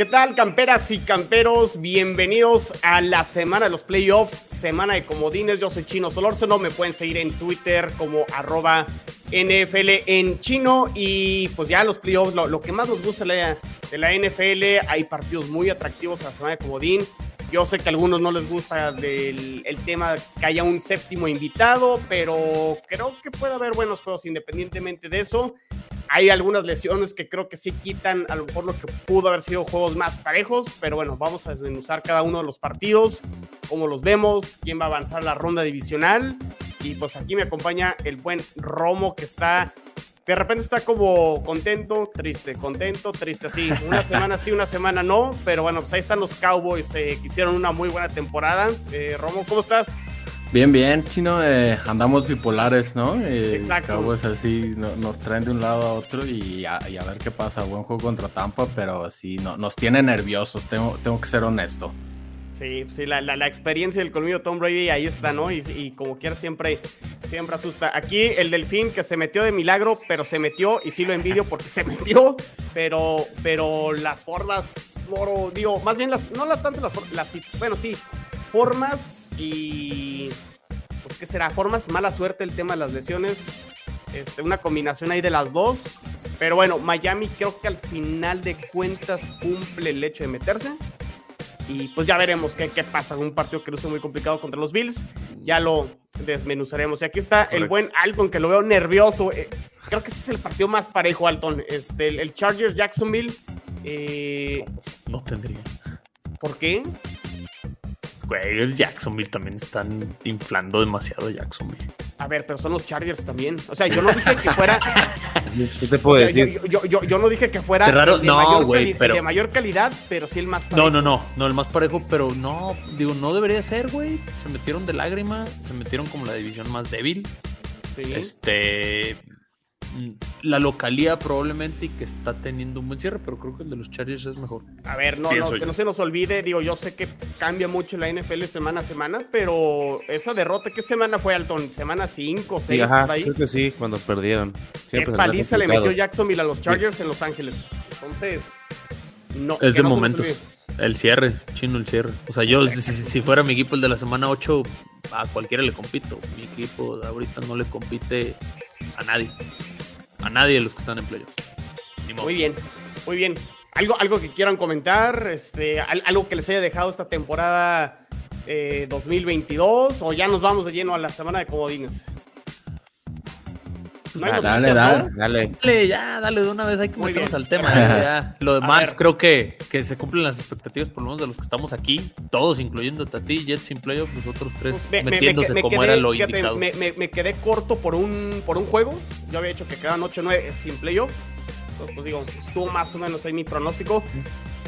¿Qué tal, camperas y camperos? Bienvenidos a la semana de los playoffs, semana de comodines. Yo soy Chino Solórzano, me pueden seguir en Twitter como arroba NFL en chino. Y pues ya los playoffs, lo, lo que más nos gusta de la, de la NFL, hay partidos muy atractivos a la semana de comodín. Yo sé que a algunos no les gusta el tema que haya un séptimo invitado, pero creo que puede haber buenos juegos independientemente de eso. Hay algunas lesiones que creo que sí quitan a lo mejor lo que pudo haber sido juegos más parejos, pero bueno, vamos a desmenuzar cada uno de los partidos, cómo los vemos, quién va a avanzar la ronda divisional. Y pues aquí me acompaña el buen Romo que está, de repente está como contento, triste, contento, triste, así. Una semana sí, una semana no, pero bueno, pues ahí están los Cowboys eh, que hicieron una muy buena temporada. Eh, Romo, ¿cómo estás? Bien, bien, chino. Eh, andamos bipolares, ¿no? Eh, Exacto. Cowboys así no- nos traen de un lado a otro y a, y a ver qué pasa. Buen juego contra Tampa, pero sí no, nos tiene nerviosos. Tengo, tengo que ser honesto. Sí, sí, la, la, la experiencia del colmillo Tom Brady ahí está, ¿no? Y, como quiera siempre, siempre asusta. Aquí el delfín que se metió de milagro, pero se metió, y sí lo envidio porque se metió, pero, pero las formas, moro, digo, más bien las, no las tanto las formas, las, bueno, sí, formas y, pues, ¿qué será? Formas, mala suerte el tema de las lesiones, este, una combinación ahí de las dos. Pero bueno, Miami creo que al final de cuentas cumple el hecho de meterse. Y pues ya veremos qué, qué pasa. Un partido que luce muy complicado contra los Bills. Ya lo desmenuzaremos. Y aquí está el buen Alton, que lo veo nervioso. Eh, creo que ese es el partido más parejo, Alton. Este, el, el Chargers Jacksonville. Eh, No tendría. ¿Por qué? Güey, el Jacksonville también están inflando demasiado Jacksonville. A ver, pero son los Chargers también. O sea, yo no dije que fuera. ¿Qué te puedo o sea, decir? yo, yo, yo, yo no dije que fuera Cerraron- el de, no, mayor güey, cali- el pero- de mayor calidad, pero sí el más parejo. No, no, no, no, el más parejo, pero no, digo, no debería ser, güey. Se metieron de lágrima, se metieron como la división más débil. Sí. Este. La localía probablemente y que está teniendo un buen cierre, pero creo que el de los Chargers es mejor. A ver, no, no, que no se nos olvide, digo, yo sé que cambia mucho la NFL semana a semana, pero esa derrota, ¿qué semana fue, Alton? ¿Semana 5, 6, Sí, ajá, por ahí? creo que sí, cuando perdieron. ¿Qué Siempre se paliza le metió Jacksonville a los Chargers en Los Ángeles? Entonces, no. Es de no momentos. El cierre, chino el cierre. O sea, yo, si, si fuera mi equipo el de la semana 8, a cualquiera le compito. Mi equipo ahorita no le compite a nadie. A nadie de los que están en playoff. Muy bien, muy bien. ¿Algo, algo que quieran comentar? Este, al- ¿Algo que les haya dejado esta temporada eh, 2022? ¿O ya nos vamos de lleno a la semana de comodines? No hay Ah, dale, noticias, dale, ¿no? dale. Dale, ya, dale de una vez, hay que Muy meternos bien. al tema. ya, ya. Lo demás, creo que, que se cumplen las expectativas, por lo menos de los que estamos aquí, todos, incluyendo a ti, Jets sin playoff, los otros tres Pues Me- me- me metiéndose me como quedé- era lo fíjate, indicado. Me, me- me quedé corto por un, por un juego. Yo había dicho que quedaban 8-9 sin playoffs. Entonces, pues digo, estuvo más o menos ahí mi pronóstico.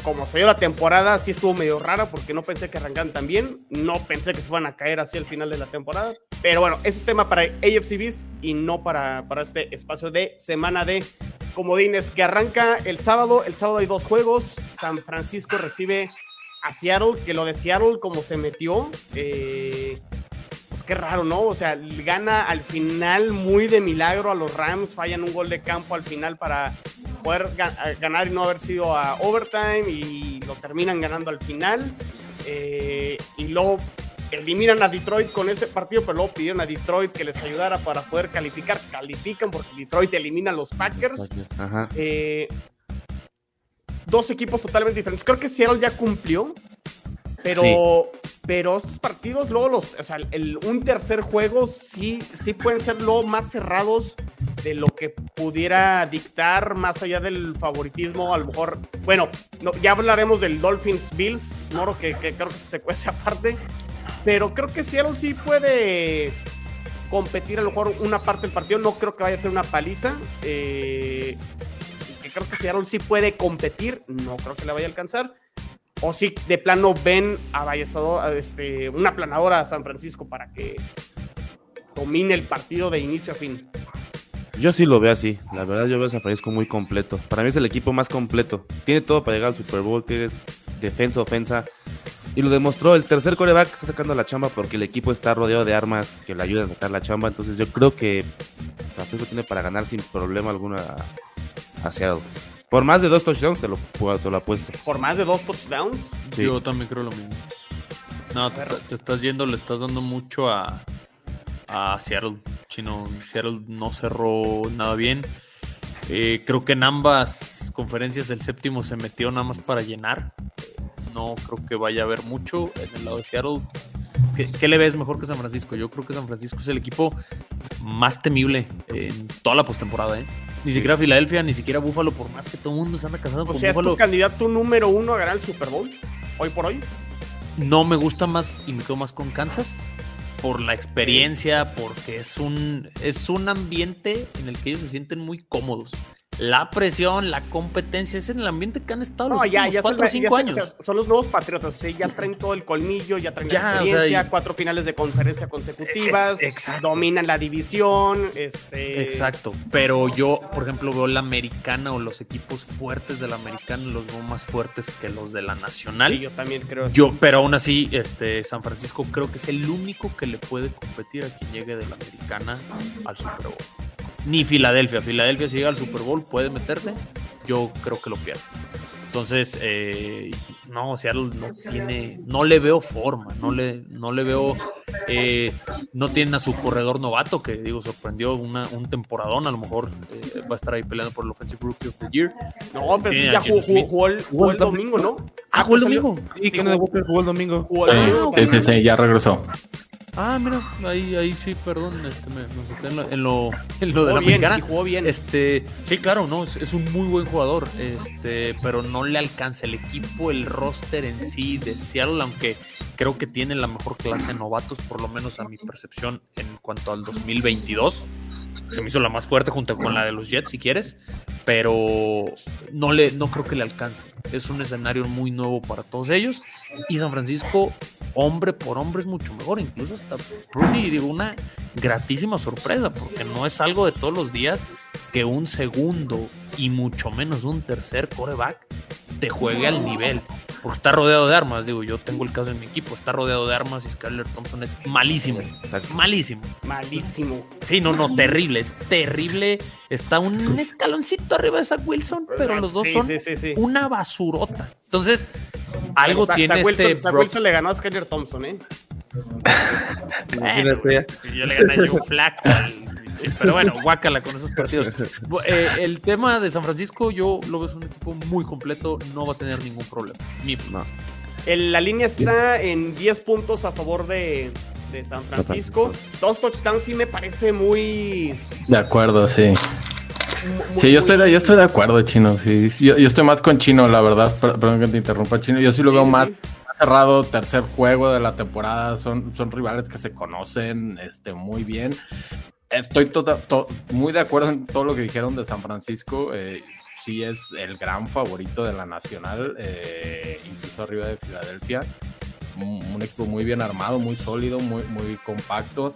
Como se dio la temporada, sí estuvo medio rara porque no pensé que arrancaran tan bien. No pensé que se fueran a caer así al final de la temporada. Pero bueno, eso es tema para AFC Beast y no para, para este espacio de semana de comodines que arranca el sábado. El sábado hay dos juegos. San Francisco recibe a Seattle, que lo de Seattle como se metió, eh, pues qué raro, ¿no? O sea, gana al final muy de milagro a los Rams, fallan un gol de campo al final para poder a- ganar y no haber sido a overtime y lo terminan ganando al final. eh, y luego eliminan a Detroit con ese partido, pero luego pidieron a Detroit que les ayudara para poder calificar. Califican porque Detroit elimina a los Packers. Ajá. Eh, dos equipos totalmente diferentes. Creo que Seattle ya cumplió, pero, pero estos partidos, luego los, o sea, el, un tercer juego sí, sí pueden ser luego más cerrados de lo que pudiera dictar más allá del favoritismo. A lo mejor, bueno, no, ya hablaremos del Dolphins Bills, Moro, que, que creo que se cuece aparte, pero creo que Seattle sí puede competir a lo mejor una parte del partido. No creo que vaya a ser una paliza. Eh, que creo que Seattle sí puede competir. No creo que le vaya a alcanzar. O si de plano ven a este, una planadora a San Francisco para que domine el partido de inicio a fin. Yo sí lo veo así. La verdad, yo veo a San Francisco muy completo. Para mí es el equipo más completo. Tiene todo para llegar al Super Bowl. Tiene defensa, ofensa. Y lo demostró. El tercer coreback está sacando la chamba porque el equipo está rodeado de armas que le ayudan a sacar la chamba. Entonces, yo creo que San Francisco tiene para ganar sin problema alguno a, a Seattle. Por más de dos touchdowns te lo, te lo apuesto. Por más de dos touchdowns. Sí. Yo también creo lo mismo. No, te, te estás yendo, le estás dando mucho a, a Seattle. Chino, Seattle no cerró nada bien. Eh, creo que en ambas conferencias el séptimo se metió nada más para llenar. No creo que vaya a haber mucho en el lado de Seattle. ¿Qué, qué le ves mejor que San Francisco? Yo creo que San Francisco es el equipo más temible en toda la postemporada. ¿eh? Ni siquiera Filadelfia, ni siquiera Buffalo, por más que todo el mundo se anda casando O con sea, es tu candidato número uno a ganar el Super Bowl. Hoy por hoy. No me gusta más y me quedo más con Kansas por la experiencia, porque es un, es un ambiente en el que ellos se sienten muy cómodos. La presión, la competencia, es en el ambiente que han estado No, los ya, últimos ya, o ya cinco es- años. o sea, son los nuevos patriotas. ya traen todo el colmillo, ya traen Ya, la o sea, experiencia, y- cuatro finales de conferencia consecutivas. Es- dominan la división. Este, Exacto, pero yo, por ejemplo, veo la americana o los equipos fuertes de la americana los veo más fuertes que los de la nacional. Sí, yo también creo. Yo, pero aún así, este San Francisco creo que es el único que le puede competir a quien llegue de la americana al Super Bowl. Ni Filadelfia. Filadelfia si llega al Super Bowl puede meterse. Yo creo que lo pierde. Entonces, eh, no, Seattle no tiene, no le veo forma, no le, no le veo, eh, no tienen a su corredor novato que digo sorprendió una, un temporadón, a lo mejor eh, va a estar ahí peleando por el Offensive Rookie of the Year. No, pero sí, ya jugó, el, jugó el domingo, ¿no? Ah, jugó el domingo. Y Kenneth Walker jugó el Sí, domingo. sí, sí, sí, ya regresó. Ah, mira, ahí, ahí sí, perdón, este, me, me en lo, en lo, en lo de la bien, americana. y jugó bien. Este, sí, claro, no, es, es un muy buen jugador, este, pero no le alcanza el equipo, el roster en sí de Seattle, aunque creo que tiene la mejor clase de novatos, por lo menos a mi percepción en cuanto al 2022. Se me hizo la más fuerte junto con la de los Jets, si quieres, pero no le, no creo que le alcance. Es un escenario muy nuevo para todos ellos. Y San Francisco, hombre por hombre, es mucho mejor. Incluso hasta Purdy, digo, una gratísima sorpresa, porque no es algo de todos los días que un segundo y mucho menos un tercer coreback te juegue al nivel. Porque está rodeado de armas, digo, yo tengo el caso en mi equipo, está rodeado de armas y Skyler Thompson es malísimo, Exacto. malísimo. Malísimo. Sí, no, no, terrible, es terrible. Está un escaloncito arriba de Zach Wilson, pero los dos Sí, son sí, sí, sí. una basurota. Entonces, algo tiene Zach Wilson, este Wilson le ganó a Skyler Thompson, ¿eh? Bueno, Imagínate. si yo le gané a Joe Flacco. Pero bueno, guácala con esos partidos. Eh, el tema de San Francisco, yo lo veo es un equipo muy completo, no va a tener ningún problema. No. El- la línea está en 10 puntos a favor de, de San Francisco. Dos touchdowns sí me parece muy. De acuerdo, sí. muy- Sí, yo estoy, de, yo estoy de acuerdo, Chino. Sí, Sí, yo, yo estoy más con Chino, la verdad. Per- Perdón que te interrumpa, Chino. Yo sí lo veo sí, más, sí. más cerrado. Tercer juego de la temporada. Son, son rivales que se conocen este, muy bien. Estoy tota- to- muy de acuerdo en todo lo que dijeron de San Francisco. Eh, sí es el gran favorito de la Nacional, eh, incluso arriba de Filadelfia. Un, equipo muy bien armado, muy sólido, muy, muy compacto.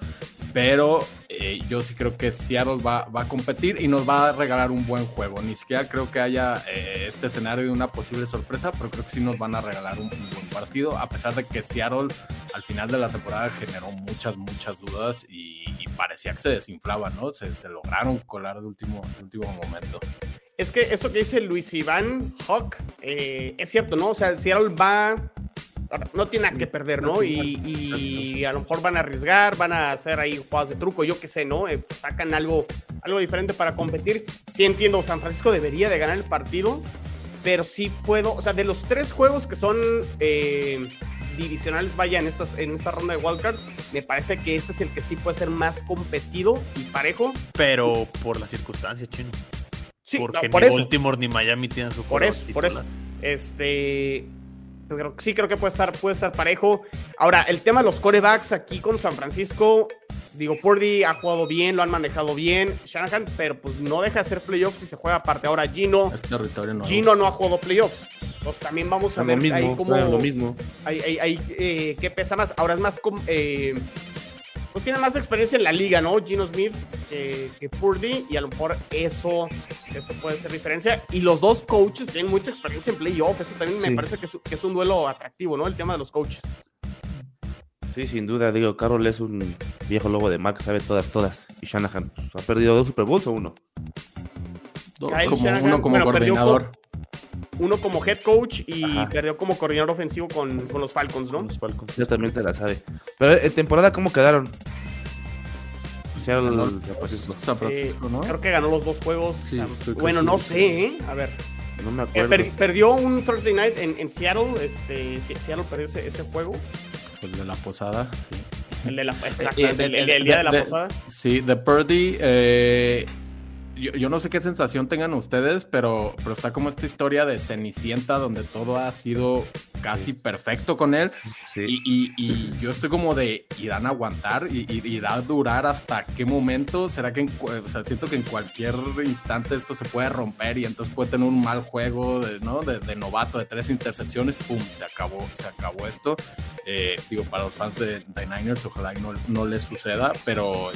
Pero eh, yo sí creo que Seattle va, va a competir y nos va a regalar un buen juego. Ni siquiera creo que haya eh, este escenario de una posible sorpresa, pero creo que sí nos van a regalar un, buen partido, a pesar de que Seattle al final de la temporada generó muchas, muchas dudas y, parecía que se desinflaba, ¿no? Se, lograron colar de último, último momento. Es que esto que dice Luis Iván Hawk eh, es cierto, ¿no? O sea, Seattle va. No tiene nada que perder, ¿no? Y, y a lo mejor van a arriesgar, van a hacer ahí jugadas de truco, yo qué sé, ¿no? Eh, sacan algo, algo diferente para competir. Sí entiendo, San Francisco debería de ganar el partido, pero sí puedo, o sea, de los tres juegos que son eh, divisionales, vaya, en, estas, en esta ronda de wildcard, me parece que este es el que sí puede ser más competido y parejo. Pero por la circunstancia, chino. Sí, Porque no, por ni eso. Baltimore ni Miami tienen su Por eso, por eso. Este. Pero sí creo que puede estar, puede estar parejo. Ahora, el tema de los corebacks aquí con San Francisco. Digo, Purdy ha jugado bien, lo han manejado bien. Shanahan, pero pues no deja de hacer playoffs y se juega aparte. Ahora, Gino. Es territorio nuevo. Gino no ha jugado playoffs. Entonces también vamos a Lo ver mismo, ahí cómo. lo mismo. Ahí, ahí- ahí, eh, qué pesa más. Ahora es más. eh, pues tiene más experiencia en la liga, ¿no? Gino Smith que, que Purdy, y a lo mejor eso, eso puede ser diferencia. Y los dos coaches tienen mucha experiencia en playoff, eso también me Sí. parece que es, que es un duelo atractivo, ¿no? El tema de los coaches. Sí, sin duda, digo, Carroll es un viejo lobo de mar que sabe todas, todas. Y Shanahan pues, ha perdido dos Super Bowls o uno. Dos, Kyle como, Shanahan, uno como bueno, perdió coordinador. Uno como head coach y Ajá. perdió como coordinador ofensivo con, con los Falcons, ¿no? Los Falcons. Ya también se la sabe. Pero en temporada, ¿cómo quedaron? Seattle, Ganó San Francisco. San Francisco, Eh, ¿no? Creo que ganó los dos juegos. Sí, bueno, no sé, ¿eh? A ver. No me Eh, acuerdo. per- perdió un Thursday night en, en Seattle. Este, Seattle perdió ese, ese juego. El de la posada, sí. El, de la, exacto, Eh, el, de- el- el- el día de la de- posada. Sí, de Purdy, eh, yo, yo no sé qué sensación tengan ustedes, pero, pero está como esta historia de Cenicienta donde todo ha sido casi Sí. perfecto con él. Sí. Y, y- y yo estoy como de, ¿irán a aguantar? ¿Y, irá a durar hasta qué momento? ¿Será que en, o sea, siento que en cualquier instante esto se puede romper y entonces puede tener un mal juego de, ¿no? de, de novato de tres intercepciones? ¡Pum! Se acabó, se acabó esto. Eh, digo, para los fans de, de Niners, ojalá no, no les suceda, pero eh,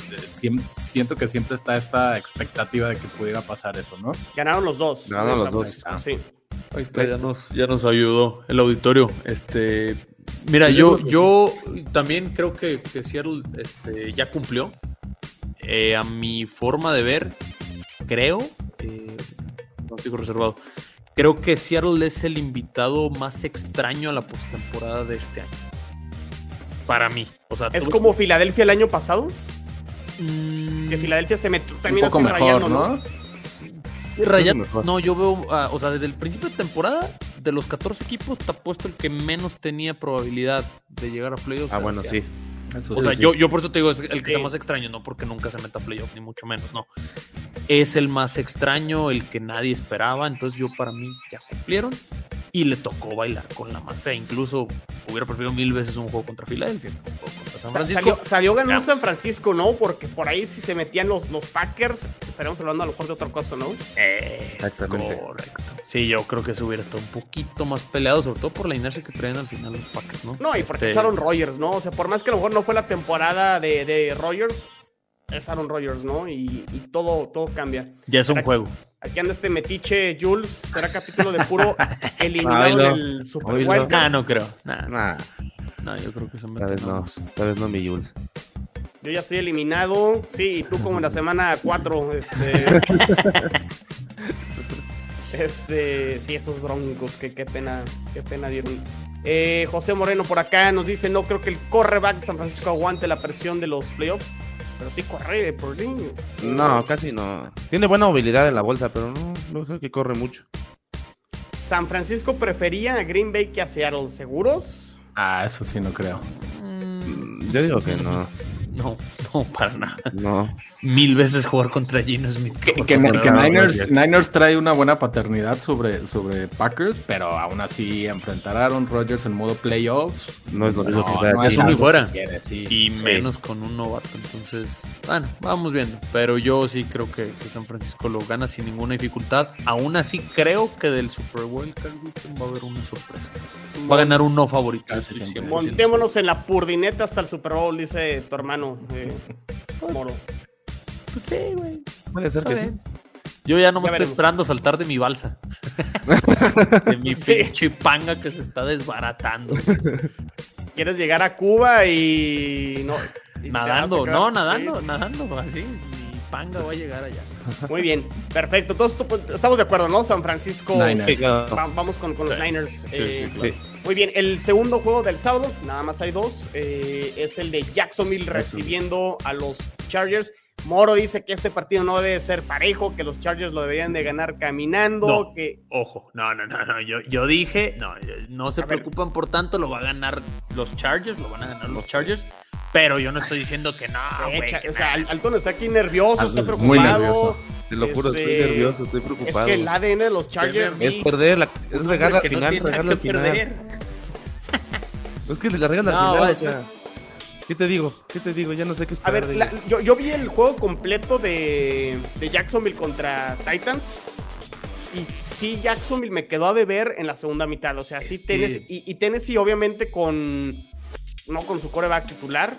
siento que siempre está esta expectativa de que pudiera pasar eso, ¿no? Ganaron los dos. Ganaron los dos. Sí. Ahí está, ya nos, ya nos ayudó el auditorio. Este, mira, yo, yo también creo que, que Seattle este, ya cumplió. Eh, a mi forma de ver, creo, eh, no digo reservado, creo que Seattle es el invitado más extraño a la postemporada de este año. Para mí. O sea, Es como Filadelfia el año pasado. Mm, Que Filadelfia se metió Un también poco así mejor, rayando, ¿no? Mejor. no, yo veo, ah, o sea, desde el principio de temporada, de los 14 equipos, está puesto el que menos tenía probabilidad de llegar a playoffs. Ah, bueno, sí. Eso O sea, sí. yo, yo por eso te digo, es el que Sí. sea más extraño, no porque nunca se meta a playoff, ni mucho menos, no. Es el más extraño, el que nadie esperaba, entonces yo para mí ya cumplieron y le tocó bailar con la más fea. Incluso hubiera preferido mil veces un juego contra Filadelfia un juego contra San Sa- Francisco. Salió, salió ganando Ya. San Francisco, ¿no? Porque por ahí si se metían los, los Packers, estaríamos hablando a lo mejor de otra cosa, ¿no? Es Exactamente. correcto. Sí, yo creo que se hubiera estado un poquito más peleado, sobre todo por la inercia que traen al final los Packers, ¿no? No, y porque Este, es Aaron Rodgers, ¿no? O sea, por más que a lo mejor no fue la temporada de, de Rodgers, es Aaron Rodgers, ¿no? Y, y todo, todo cambia. Ya es un Aquí- juego. Aquí anda este metiche Jules, será capítulo de puro eliminado Oílo, en el Super oílo. Wildcard. Nah, no creo. Nah, Nah, no, yo creo que se tal meten vez no. Tal vez no, mi Jules. Yo ya estoy eliminado, sí, y tú como en la semana 4, este... este, sí, esos broncos, que qué pena, qué pena dieron. Eh, José Moreno por acá nos dice, no creo que el correback de San Francisco aguante la presión de los playoffs, pero sí corre de por línea. No, casi no. Tiene buena movilidad en la bolsa, pero no, no creo que corre mucho. San Francisco prefería a Green Bay que a Seattle, ¿seguros? Ah, eso sí no creo. Mm, Yo digo que no. No, no, para nada. No. Mil veces jugar contra Gino Smith. Que, que- que Niners. Niners trae una buena paternidad sobre, sobre Packers, pero aún así enfrentar a Aaron Rodgers en modo playoffs No es lo mismo que jugar no es Eso muy fuera. que quiere, sí. Y Sí. menos con un novato. Entonces, bueno, vamos viendo. Pero yo sí creo que, que San Francisco lo gana sin ninguna dificultad. Aún así, creo que del Super Bowl va a haber una sorpresa. Va a ganar un no favorito. Casi estoy siempre. 100% Montémonos en la purdineta hasta el Super Bowl, dice tu hermano eh, Moro. Pues sí, güey. Puede ser que sí. Yo ya no me Ya estoy veremos. esperando saltar de mi balsa. de mi Sí. pinche panga que se está desbaratando. ¿Quieres llegar a Cuba y no? y nadando, no, nadando, Sí. nadando, así. Mi panga va a llegar allá. Muy bien, perfecto. Todos pues, estamos de acuerdo, ¿no? San Francisco. Niners. Sí, vamos con, con los Sí. Niners. Sí, eh, sí, claro. Muy bien, el segundo juego del sábado, nada más hay dos, eh, es el de Jacksonville recibiendo a los Chargers. Moro dice que este partido no debe ser parejo, que los Chargers lo deberían de ganar caminando, No. que Ojo, no, no, no, no. Yo, yo dije, no, no se A ver. preocupan por tanto, lo va a ganar los Chargers, lo van a ganar los Chargers. Pero yo no estoy diciendo que no, que o sea, Alton está aquí nervioso, está preocupado. muy nervioso. Te lo juro, Este, estoy nervioso, estoy Es preocupado. que el ADN de los Chargers. Es perder, la, es regar no final, nada regar al que final. perder. Es que la regan al No, final, o es- sea. ¿Qué te digo? ¿Qué te digo? Ya no sé qué A esperar. ver, de la- ellos. yo, yo vi el juego completo de, de Jacksonville contra Titans. Y sí, Jacksonville me quedó a deber en la segunda mitad. O sea, sí, Es que- Tennessee, y, y Tennessee, obviamente, con. No con su coreback titular.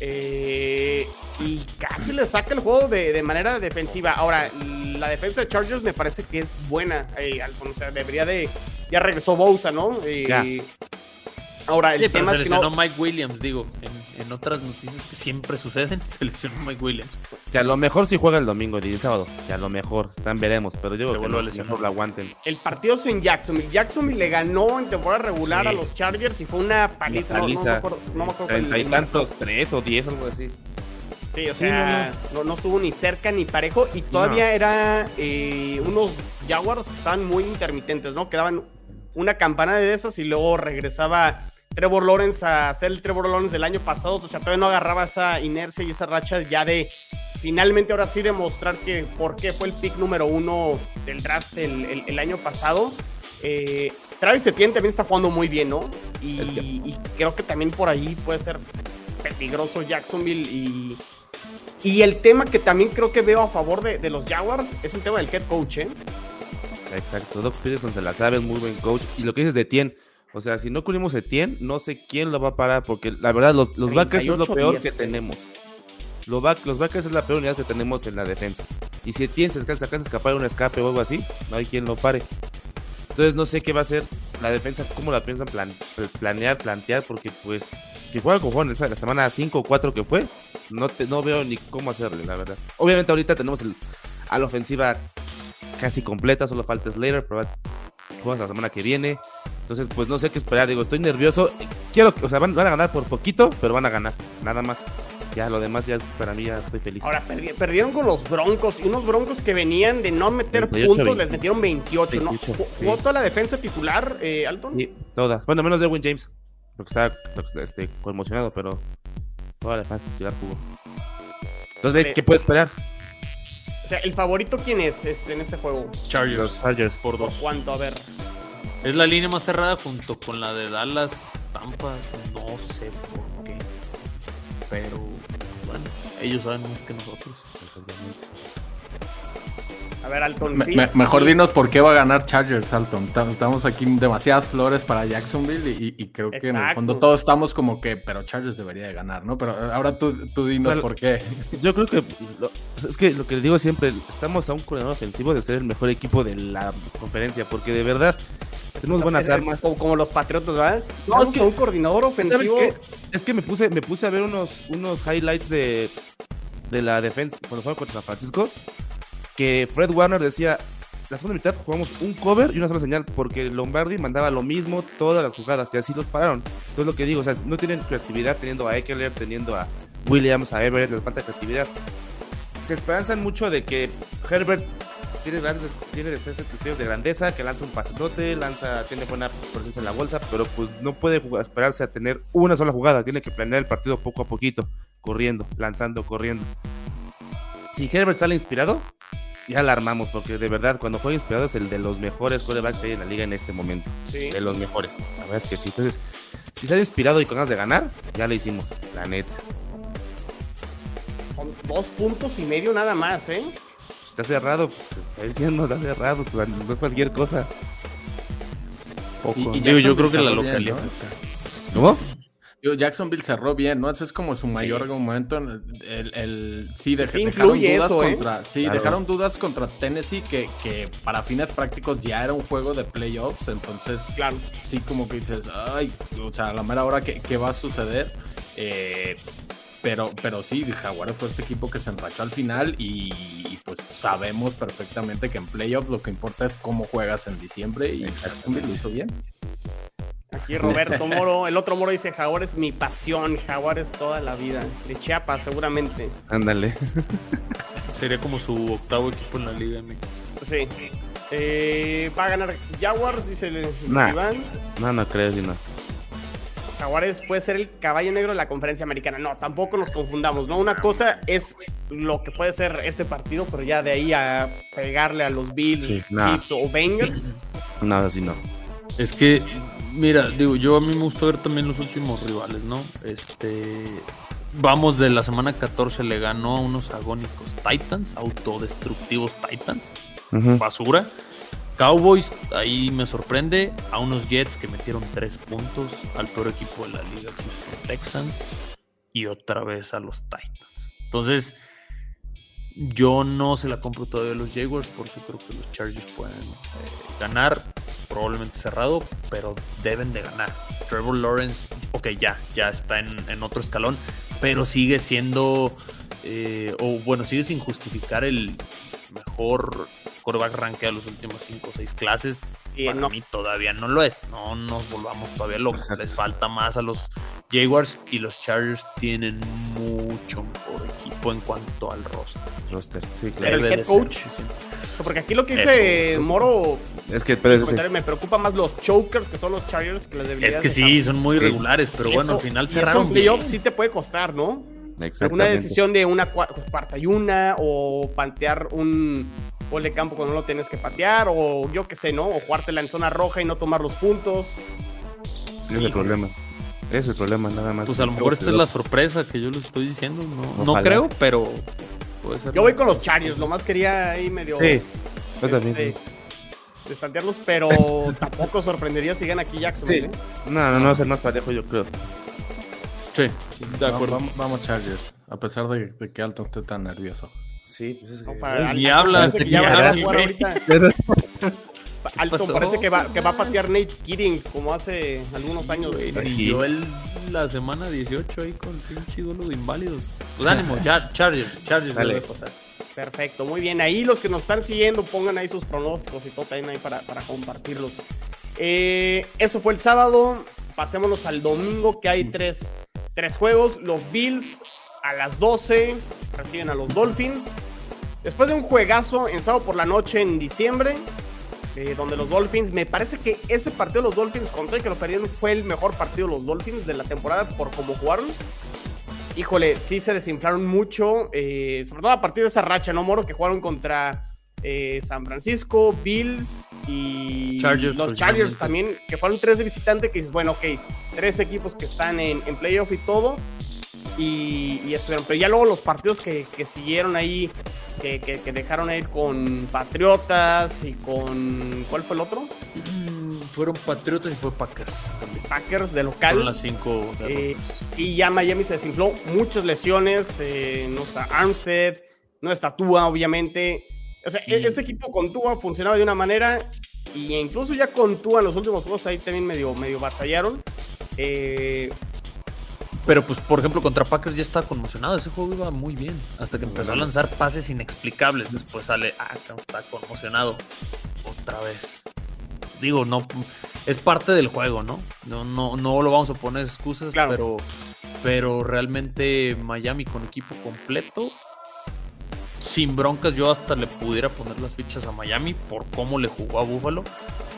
Eh, y casi le saca el juego de, de manera defensiva. Ahora, la defensa de Chargers me parece que es buena. Eh, al- o sea, debería de. Ya regresó Bosa, ¿no? Eh, Ya. Ahora, el Sí, pero tema se es que no. Mike Williams, digo. En, en otras noticias que siempre suceden, se lesionó Mike Williams. Que a lo mejor si juega el domingo y el sábado. Que a lo mejor, están veremos. Pero digo Se que vuelve a no, mejor lo aguanten. El partido es en Jacksonville. Jacksonville le ganó en temporada regular Sí. a los Chargers y fue una paliza. No- No, me Paliza. acuerdo, no me acuerdo cuál Treinta y el- tantos, tres o diez, algo así. Sí, o Sí, sea, no, no estuvo ni cerca ni parejo y todavía era eh, unos Jaguars que estaban muy intermitentes, ¿no? Quedaban una campana de esas y luego regresaba Trevor Lawrence a ser el Trevor Lawrence del año pasado, o sea, todavía no agarraba esa inercia y esa racha ya de finalmente ahora sí demostrar que por qué fue el pick número uno del draft el, el- el año pasado. Eh, Travis Etienne también está jugando muy bien, ¿no? Y, Es que- y creo que también por ahí puede ser peligroso Jacksonville y... Y el tema que también creo que veo a favor de, de los Jaguars es el tema del head coach, ¿eh? Exacto, Doc Peterson se la sabe, es muy buen coach. Y lo que dices de Tien, o sea, si no cubrimos Etienne, no sé quién lo va a parar, porque la verdad, los, los backers es lo 38-10. peor que tenemos. Los, back- los backers es la peor unidad que tenemos en la defensa. Y si Etienne se alcanza a escapar un escape o algo así, no hay quien lo pare. Entonces no sé qué va a hacer la defensa, cómo la piensan plan- planear, plantear, porque pues si juega con Juan esa- la semana 5 o 4 que fue, no, te, no veo ni cómo hacerle, la verdad. Obviamente ahorita tenemos el, a la ofensiva casi completa, solo falta Slater, pero juegan la semana que viene. Entonces, pues no sé qué esperar, digo, estoy nervioso. Quiero, que- o sea, van, van a ganar por poquito, pero van a ganar, nada más. Ya lo demás ya para mí ya estoy feliz. Ahora perdi- perdieron con los Broncos y unos Broncos que venían de no meter 28, puntos, 20. les metieron 28, ¿no? 28, Ju- sí. ¿Jugó toda la defensa titular, eh, Alton? Sí, todas. Bueno, menos de Win James, porque está este, conmocionado, pero toda la defensa titular jugó. Entonces, ¿qué puede esperar? O sea, ¿el favorito quién es este, en este juego? Chargers. Chargers. Por ¿Por dos. cuánto? A ver. Es la línea más cerrada junto con la de Dallas, Tampa. No sé por qué. Pero bueno, ellos saben más que nosotros. A ver, Alton. Me- sí, me- sí, mejor sí. dinos por qué va a ganar Chargers, Alton. Tam- Estamos aquí demasiadas flores para Jacksonville y, y creo que en el fondo todos estamos como que, pero Chargers debería de ganar, ¿no? Pero eh, ahora tú, tú dinos O sea, por qué. Yo creo que lo- es que lo que le digo siempre, estamos a un coordinador ofensivo de ser el mejor equipo de la conferencia, porque de verdad tenemos buenas Es- es armas. Como, como los Patriotas, ¿verdad? No, es que- un coordinador ¿Sabes ofensivo. qué? Es que me puse, me puse a ver unos, unos highlights de, de la defensa cuando jugaron contra San Francisco. Que Fred Warner decía: La segunda mitad jugamos un cover y una sola señal. Porque Lombardi mandaba lo mismo todas las jugadas y así los pararon. Entonces, lo que digo, o sea, no tienen creatividad teniendo a Eckler, teniendo a Williams, a Everett, les falta creatividad. Se esperanzan mucho de que Herbert tiene grandes tiene criterios de grandeza, que lanza un pasesote, lanza, tiene buena presencia en la bolsa, pero pues no puede jugar- esperarse a tener una sola jugada, tiene que planear el partido poco a poquito, corriendo, lanzando, corriendo. Si Herbert sale inspirado, ya la armamos, porque de verdad, cuando juega inspirado es el de los mejores quarterbacks que hay en la liga en este momento. Sí. De los mejores, la verdad es que sí. Entonces, si sale inspirado y con ganas de ganar, ya le hicimos, la neta. Son dos puntos y medio nada más, ¿eh? Está cerrado, está diciendo, está cerrado, o sea, no es cualquier cosa. Poco. Y- yo Jacksonville creo que la localidad. ¿no? ¿Cómo? Digo, Jacksonville cerró bien, ¿no? Ese es como su mayor momento. El, el- sí, de- Sí dejaron dudas eso, ¿eh? contra, sí, Claro. dejaron dudas contra Tennessee que, que para fines prácticos ya era un juego de playoffs, entonces Claro. sí como que dices, ay, o sea, a la mera hora, ¿qué, qué va a suceder? Eh, pero, pero sí, Jaguares fue este equipo que se enrachó al final y, y, pues sabemos perfectamente que en playoffs lo que importa es cómo juegas en diciembre y Jacksonville lo hizo bien. Aquí Roberto Moro, el otro Moro dice, Jaguar es mi pasión, Jaguar es toda la vida. De Chiapas, seguramente. Ándale. Sería como su octavo equipo en la liga. MX. Sí. Eh, va a ganar Jaguars, dice Luis Nah. Iván. No, no creo, si no. Jaguares puede ser el caballo negro de la conferencia americana. No, tampoco nos confundamos, ¿no? Una cosa es lo que puede ser este partido, pero ya de ahí a pegarle a los Bills, Sí. Chiefs o Bengals. No, así no. Es que, mira, digo, yo a mí me gustó ver también los últimos rivales, ¿no? Este. Vamos de la semana 14, le ganó a unos agónicos Titans, autodestructivos Titans, basura. Cowboys, ahí me sorprende, a unos Jets que metieron 3 puntos, al peor equipo de la liga, Houston Texans. y otra vez a los Titans. Entonces, yo no se la compro todavía a los Jaguars, por eso creo que los Chargers pueden eh, ganar, probablemente cerrado, pero deben de ganar. Trevor Lawrence, ok, ya, ya está en, en otro escalón, pero sigue siendo, eh, o bueno, sigue sin justificar el mejor quarterback rank de los últimos 5 o 6 clases. Y Para no. mí todavía no lo es. No nos volvamos todavía locos. Exacto. Les falta más a los Jaguars y los Chargers tienen mucho mejor equipo en cuanto al roster. Roster, sí, Pero claro. el head coach. Porque aquí lo que dice Eso. Moro, Es que pero es comentario, me preocupa más los chokers que son los Chargers que las Es debilidades que de sí, son muy Sí. regulares, pero Y bueno, eso- al final cerraron en playoffs bien. sí te puede costar, ¿no? Una decisión de una cua- cuarta y una, o pantear un gol de campo cuando no lo tienes que patear, o yo qué sé, ¿no? O jugártela en zona roja y no tomar los puntos. Ese es el problema. Ese es el problema, nada más. Pues a lo mejor esta es la sorpresa que yo les estoy diciendo. No, no creo, pero puede ser. Yo voy con los Chargers, lo más quería ahí medio Sí, yo este, también. destantearlos, pero tampoco sorprendería si gana aquí Jackson. Sí. ¿eh? No, no, no, es el más parejo, yo creo. Sí, de acuerdo. Vamos, vamos Chargers, a pesar de, de que Alton esté tan nervioso. Sí, pues es No, que. para- Alton hablas, parece que ni ya va a hablas, jugar güey. ahorita. Alton pasó? parece que va, que va a patear Nate Keating como hace algunos años. Güey, Pues ni sí. yo el, la semana 18 ahí con el pinche ídolo de inválidos. Pues ánimo, ya, Chargers, Chargers Dale. debe pasar. Perfecto, muy bien. Ahí los que nos están siguiendo, pongan ahí sus pronósticos y todo también ahí para, para compartirlos. Eh, eso fue el sábado. Pasémonos al domingo, que hay tres, tres juegos. Los Bills a las 12 reciben a los Dolphins. Después de un juegazo en sábado por la noche en diciembre, eh, donde los Dolphins, me parece que ese partido de los Dolphins contra el que lo perdieron fue el mejor partido de los Dolphins de la temporada por cómo jugaron. Híjole, sí se desinflaron mucho, eh, sobre todo a partir de esa racha, ¿no, Moro? Que jugaron contra eh, San Francisco, Bills y Chargers, los. Chargers también, que fueron tres de visitante, que dices, bueno, ok, tres equipos que están en, en playoff y todo, y, y estuvieron, pero ya luego los partidos que, que siguieron ahí, que, que- que dejaron ir con Patriotas y con, ¿cuál fue el otro? Mm, Fueron Patriotas y fue Packers también. Packers de Fueron local. las cinco Eh, sí, ya Miami se desinfló. Muchas lesiones. eh, no está Armstead, no está Tua, obviamente. O sea, e- este equipo con Tua funcionaba de una manera. Y incluso ya con Tua en los últimos juegos ahí también medio, medio batallaron. Eh, Pero pues, por ejemplo, contra Packers ya estaba conmocionado. Ese juego iba muy bien. Hasta que empezó a lanzar pases inexplicables. Después sale, ah, está conmocionado. Otra vez. Digo, no. Es parte del juego, ¿no? No, no, no lo vamos a poner excusas, Claro. pero. Pero realmente Miami con equipo completo. Sin broncas, yo hasta le pudiera poner las fichas a Miami por cómo le jugó a Buffalo.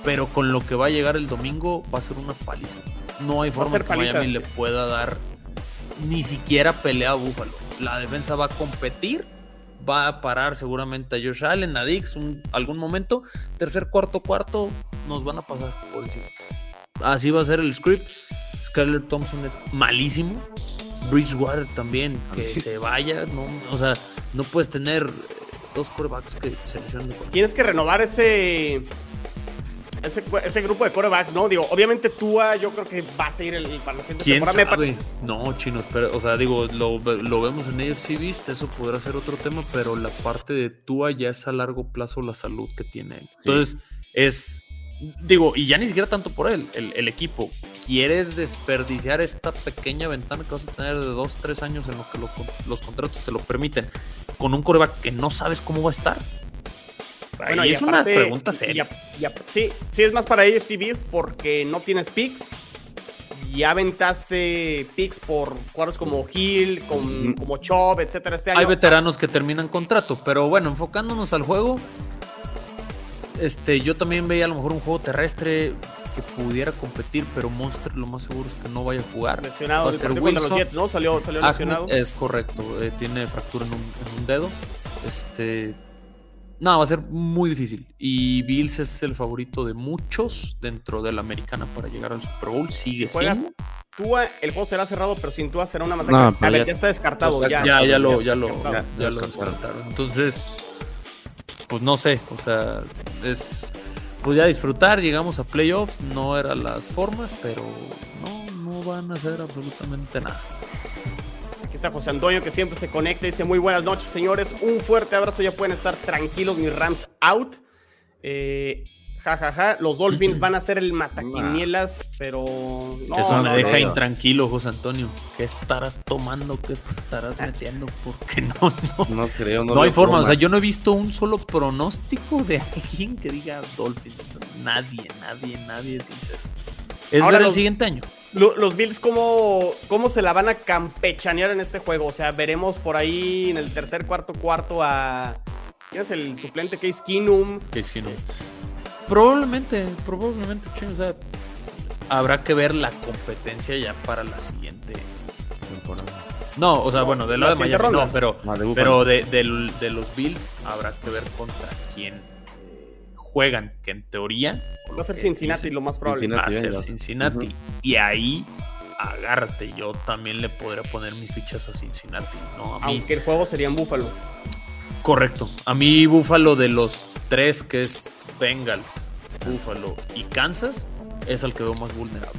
Pero con lo que va a llegar el domingo va a ser una paliza. No hay forma que paliza, Miami sí. le pueda dar ni siquiera pelea a Buffalo. La defensa va a competir, va a parar seguramente a Josh Allen, a Dix, un- algún momento. Tercer, cuarto, cuarto, nos van a pasar por encima. Así va a ser el script. Skyler Thompson es malísimo. Bridgewater también, que se vaya. No, o sea, no puedes tener eh, dos quarterbacks que se lesionen tienes que renovar ese, ese, ese grupo de corebacks, ¿no? Digo, obviamente Tua, yo creo que va a seguir el, para la siguiente ¿Quién temporada. Sabe? No, chino, espera, o sea, digo, lo, lo vemos en AFC Beast, eso podrá ser otro tema, pero la parte de Tua ya es a largo plazo la salud que tiene él. Entonces, es, digo, y ya ni siquiera tanto por él, el, el equipo. ¿Quieres desperdiciar esta pequeña ventana que vas a tener de dos, tres años en lo que lo- los contratos te lo permiten con un coreback que no sabes cómo va a estar? Ahí y es una pregunta y- seria. y sí, sí, es más para AFCBs porque no tienes picks. Ya aventaste picks por jugadores como Hill, con- como Chubb, etcétera. Este año. Hay veteranos que terminan contrato, pero bueno, enfocándonos al juego, este, yo también veía a lo mejor un juego terrestre que pudiera competir, pero Monster lo más seguro es que no vaya a jugar. Lesionado Va a ser contra los Wilson. Jets, ¿no? Salió, salió Ahmed lesionado. es correcto, eh, tiene fractura en un, en un dedo. Este, no, va a ser muy difícil. Y Bills es el favorito de muchos dentro de la americana para llegar al Super Bowl. Sigue Juega siendo. Tua, el juego será cerrado, pero sin Tua será una masacre. No, a pero ver, ya- ya, está descartado. ya Ya, está- ya, ya lo, está ya lo, descartado. ya, ya lo descansaron. descartaron. Entonces, pues no sé, o sea, es pues ya disfrutar, llegamos a playoffs, no eran las formas, pero no, no van a hacer absolutamente nada. Está José Antonio que siempre se conecta y dice muy buenas noches señores, un fuerte abrazo, ya pueden estar tranquilos mis Rams out. Eh, ja, ja, ja. Los Dolphins van a ser el mataquinielas, pero no, Eso me no, deja no. intranquilo, José Antonio. ¿Qué estarás tomando? ¿Qué estarás metiendo? Porque no, no, No creo, no no hay forma. O sea, yo no he visto un solo pronóstico de alguien que diga Dolphins. Nadie, nadie, nadie dice eso. Es Ahora ver el siguiente año. Lo- Los Bills, ¿cómo, ¿cómo se la van a campechanear en este juego? O sea, veremos por ahí en el tercer, cuarto, cuarto a. ¿Quién es el suplente? Case Keenum. Probablemente, probablemente, chino, o sea, habrá que ver la competencia ya para la siguiente. No, o sea, bueno, la lado de Miami ronda. no, pero, de pero de, de los Bills habrá que ver contra quién juegan, que en teoría Va a ser Cincinnati dicen, lo más probable. Cincinnati. va a ser. Cincinnati. Y ahí agárrate, yo también le podría poner mis fichas a Cincinnati, ¿no? A mí, Aunque el juego sería en Buffalo. Correcto. A mí Búfalo de los tres, que es Bengals, Búfalo y Kansas, es el que veo más vulnerable.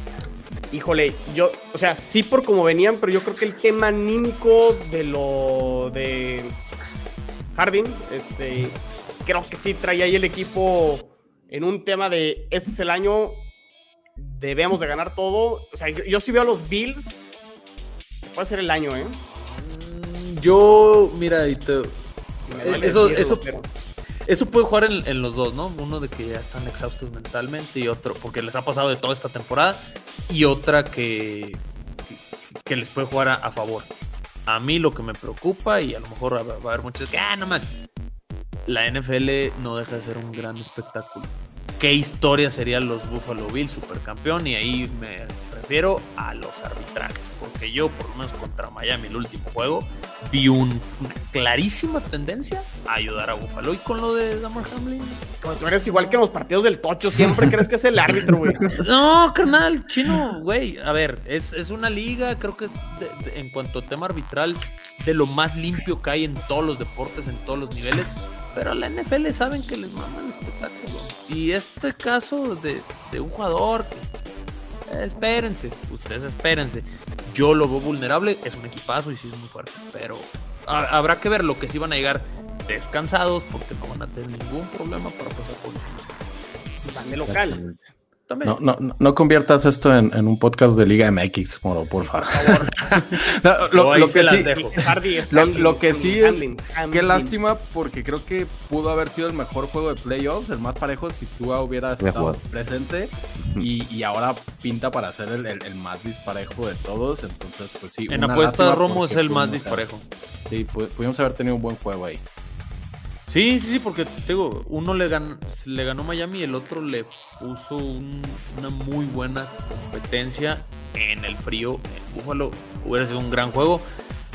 Híjole, yo, o sea, sí por cómo venían, pero yo creo que el tema anímico de lo de Harding, este, creo que sí trae ahí el equipo en un tema de este es el año, debemos de ganar todo. O sea, yo, yo sí veo a los Bills, puede ser el año, ¿eh? Yo, mira, y te- duele Eso- decirlo, eso- pero- eso puede jugar en, en los dos, ¿no? Uno de que ya están exhaustos mentalmente y otro, porque les ha pasado de toda esta temporada, y otra que, que, que les puede jugar a, a favor. A mí lo que me preocupa, y a lo mejor va, va a haber muchos que, ah, no man, la NFL no deja de ser un gran espectáculo. ¿Qué historia serían los Buffalo Bills supercampeón? Y ahí me refiero a los arbitrajes, porque yo, por lo menos contra Miami, el último juego, vi un- una clarísima tendencia a ayudar a Buffalo. Y con lo de Damar Hamlin, Como tú eres igual que en los partidos del Tocho, siempre crees que es el árbitro, güey. No, carnal, chino, güey. A ver, es, es una liga, creo que es de- de- en cuanto a tema arbitral, de lo más limpio que hay en todos los deportes, en todos los niveles. Pero a la NFL saben que les mama el espectáculo. Y este caso de, de un jugador, eh, espérense, ustedes espérense. Yo lo veo vulnerable, es un equipazo y sí es muy fuerte. Pero ha- habrá que ver lo que sí van a llegar descansados porque no van a tener ningún problema para pasar por los Van de local. También. No, no, no- conviertas esto en, en un podcast de Liga MX, Moro, por favor. Lo, que sí, lo, que sí es, qué lástima, porque creo que pudo haber sido el mejor juego de playoffs, el más parejo, si tú hubieras Hubiera estado presente. Y, y ahora pinta para ser el, el- el más disparejo de todos. Entonces, pues sí. En lástima Romo es el más haber- disparejo. Sí, pu- pudimos haber tenido un buen juego ahí. Sí, sí, sí, porque te digo, uno le, gan- le ganó Miami y el otro le puso un- una muy buena competencia en el frío en Búfalo. Hubiera sido un gran juego.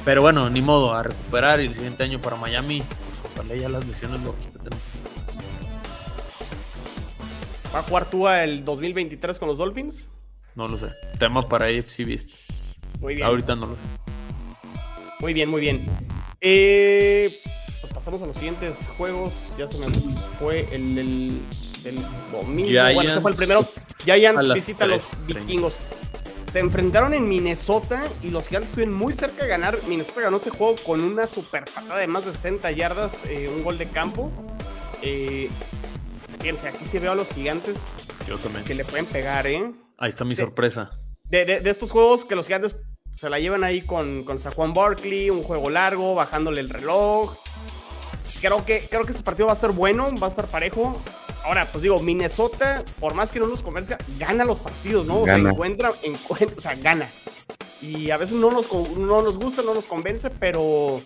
Pero bueno, ni modo, a recuperar y el siguiente año para Miami, pues ojalá ya las lesiones lo respeten. ¿Va a jugar Tua el 2023 con los Dolphins? No lo sé. Tema para AFC Beast. Muy bien. Ahorita no lo sé. Muy bien, muy bien. Eh, pues pasamos a los siguientes juegos. Ya se me fue el del, del domingo. bueno, ese fue el primero. Giants visita a los 3:30. vikingos. Se enfrentaron en Minnesota y los Giants estuvieron muy cerca de ganar. Minnesota ganó ese juego con una super patada de más de 60 yardas, eh, un gol de campo. Eh, fíjense, aquí sí veo a los gigantes Yo también. que le pueden pegar, ¿eh? Ahí está mi sorpresa. de, de- de estos juegos que los gigantes se la llevan ahí con, con Saquon Barkley, un juego largo, bajándole el reloj. Creo que, creo que este partido va a estar bueno, va a estar parejo. Ahora, pues digo, Minnesota, por más que no nos convenzca, gana los partidos, ¿no? O sea, Gana. encuentra, encuentra, o sea, gana. Y a veces no nos, no nos gusta, no nos convence, pero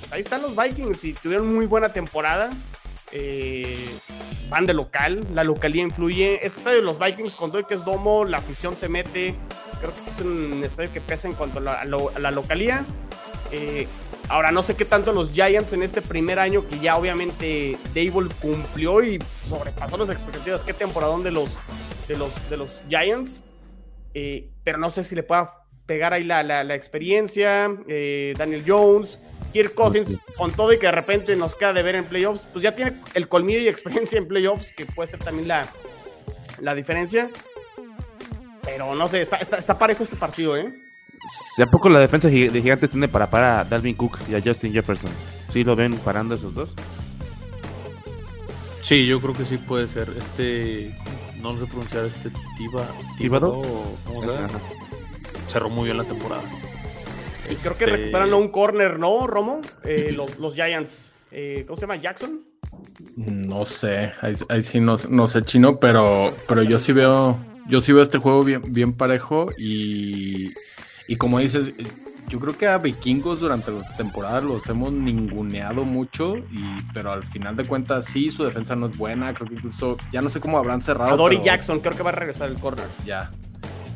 pues ahí están los Vikings y tuvieron muy buena temporada. Eh, van de local, la localía influye. Este estadio de los Vikings, con todo el que es domo, la afición se mete. Creo que es un estadio que pesa en cuanto a la, a la localía. Eh, ahora, no sé qué tanto los Giants en este primer año, que ya obviamente Dable cumplió y sobrepasó las expectativas. Qué temporadón de los, de los, de los Giants. Eh, pero no sé si le pueda pegar ahí la, la- experiencia. eh, Daniel Jones, Kirk Cousins, con todo y que de repente nos queda de ver en playoffs, pues ya tiene el colmillo y experiencia en playoffs, que puede ser también la, la diferencia. Pero no sé, está, está parejo este partido, ¿eh? ¿A poco la defensa de Gigantes tiene para parar a Dalvin Cook y a Justin Jefferson? ¿Sí lo ven parando esos dos? Sí, yo creo que sí puede ser. Este, no lo sé pronunciar, este Tiba, ¿Tíbado? o ¿cómo se llama? Ajá. Cerró muy bien la temporada. Y creo que Este, recuperan a un corner, ¿no, Romo? Eh, los, los Giants. Eh, ¿Cómo se llama? ¿Jackson? No sé, ahí, ahí sí no, no sé chino, pero, pero yo sí veo, yo sí veo este juego bien, bien parejo y, y como dices, yo creo que a vikingos durante la temporada los hemos ninguneado mucho, y, pero al final de cuentas sí, su defensa no es buena, creo que incluso, ya no sé cómo habrán cerrado. A Dory pero Jackson, creo que va a regresar el corner. Ya.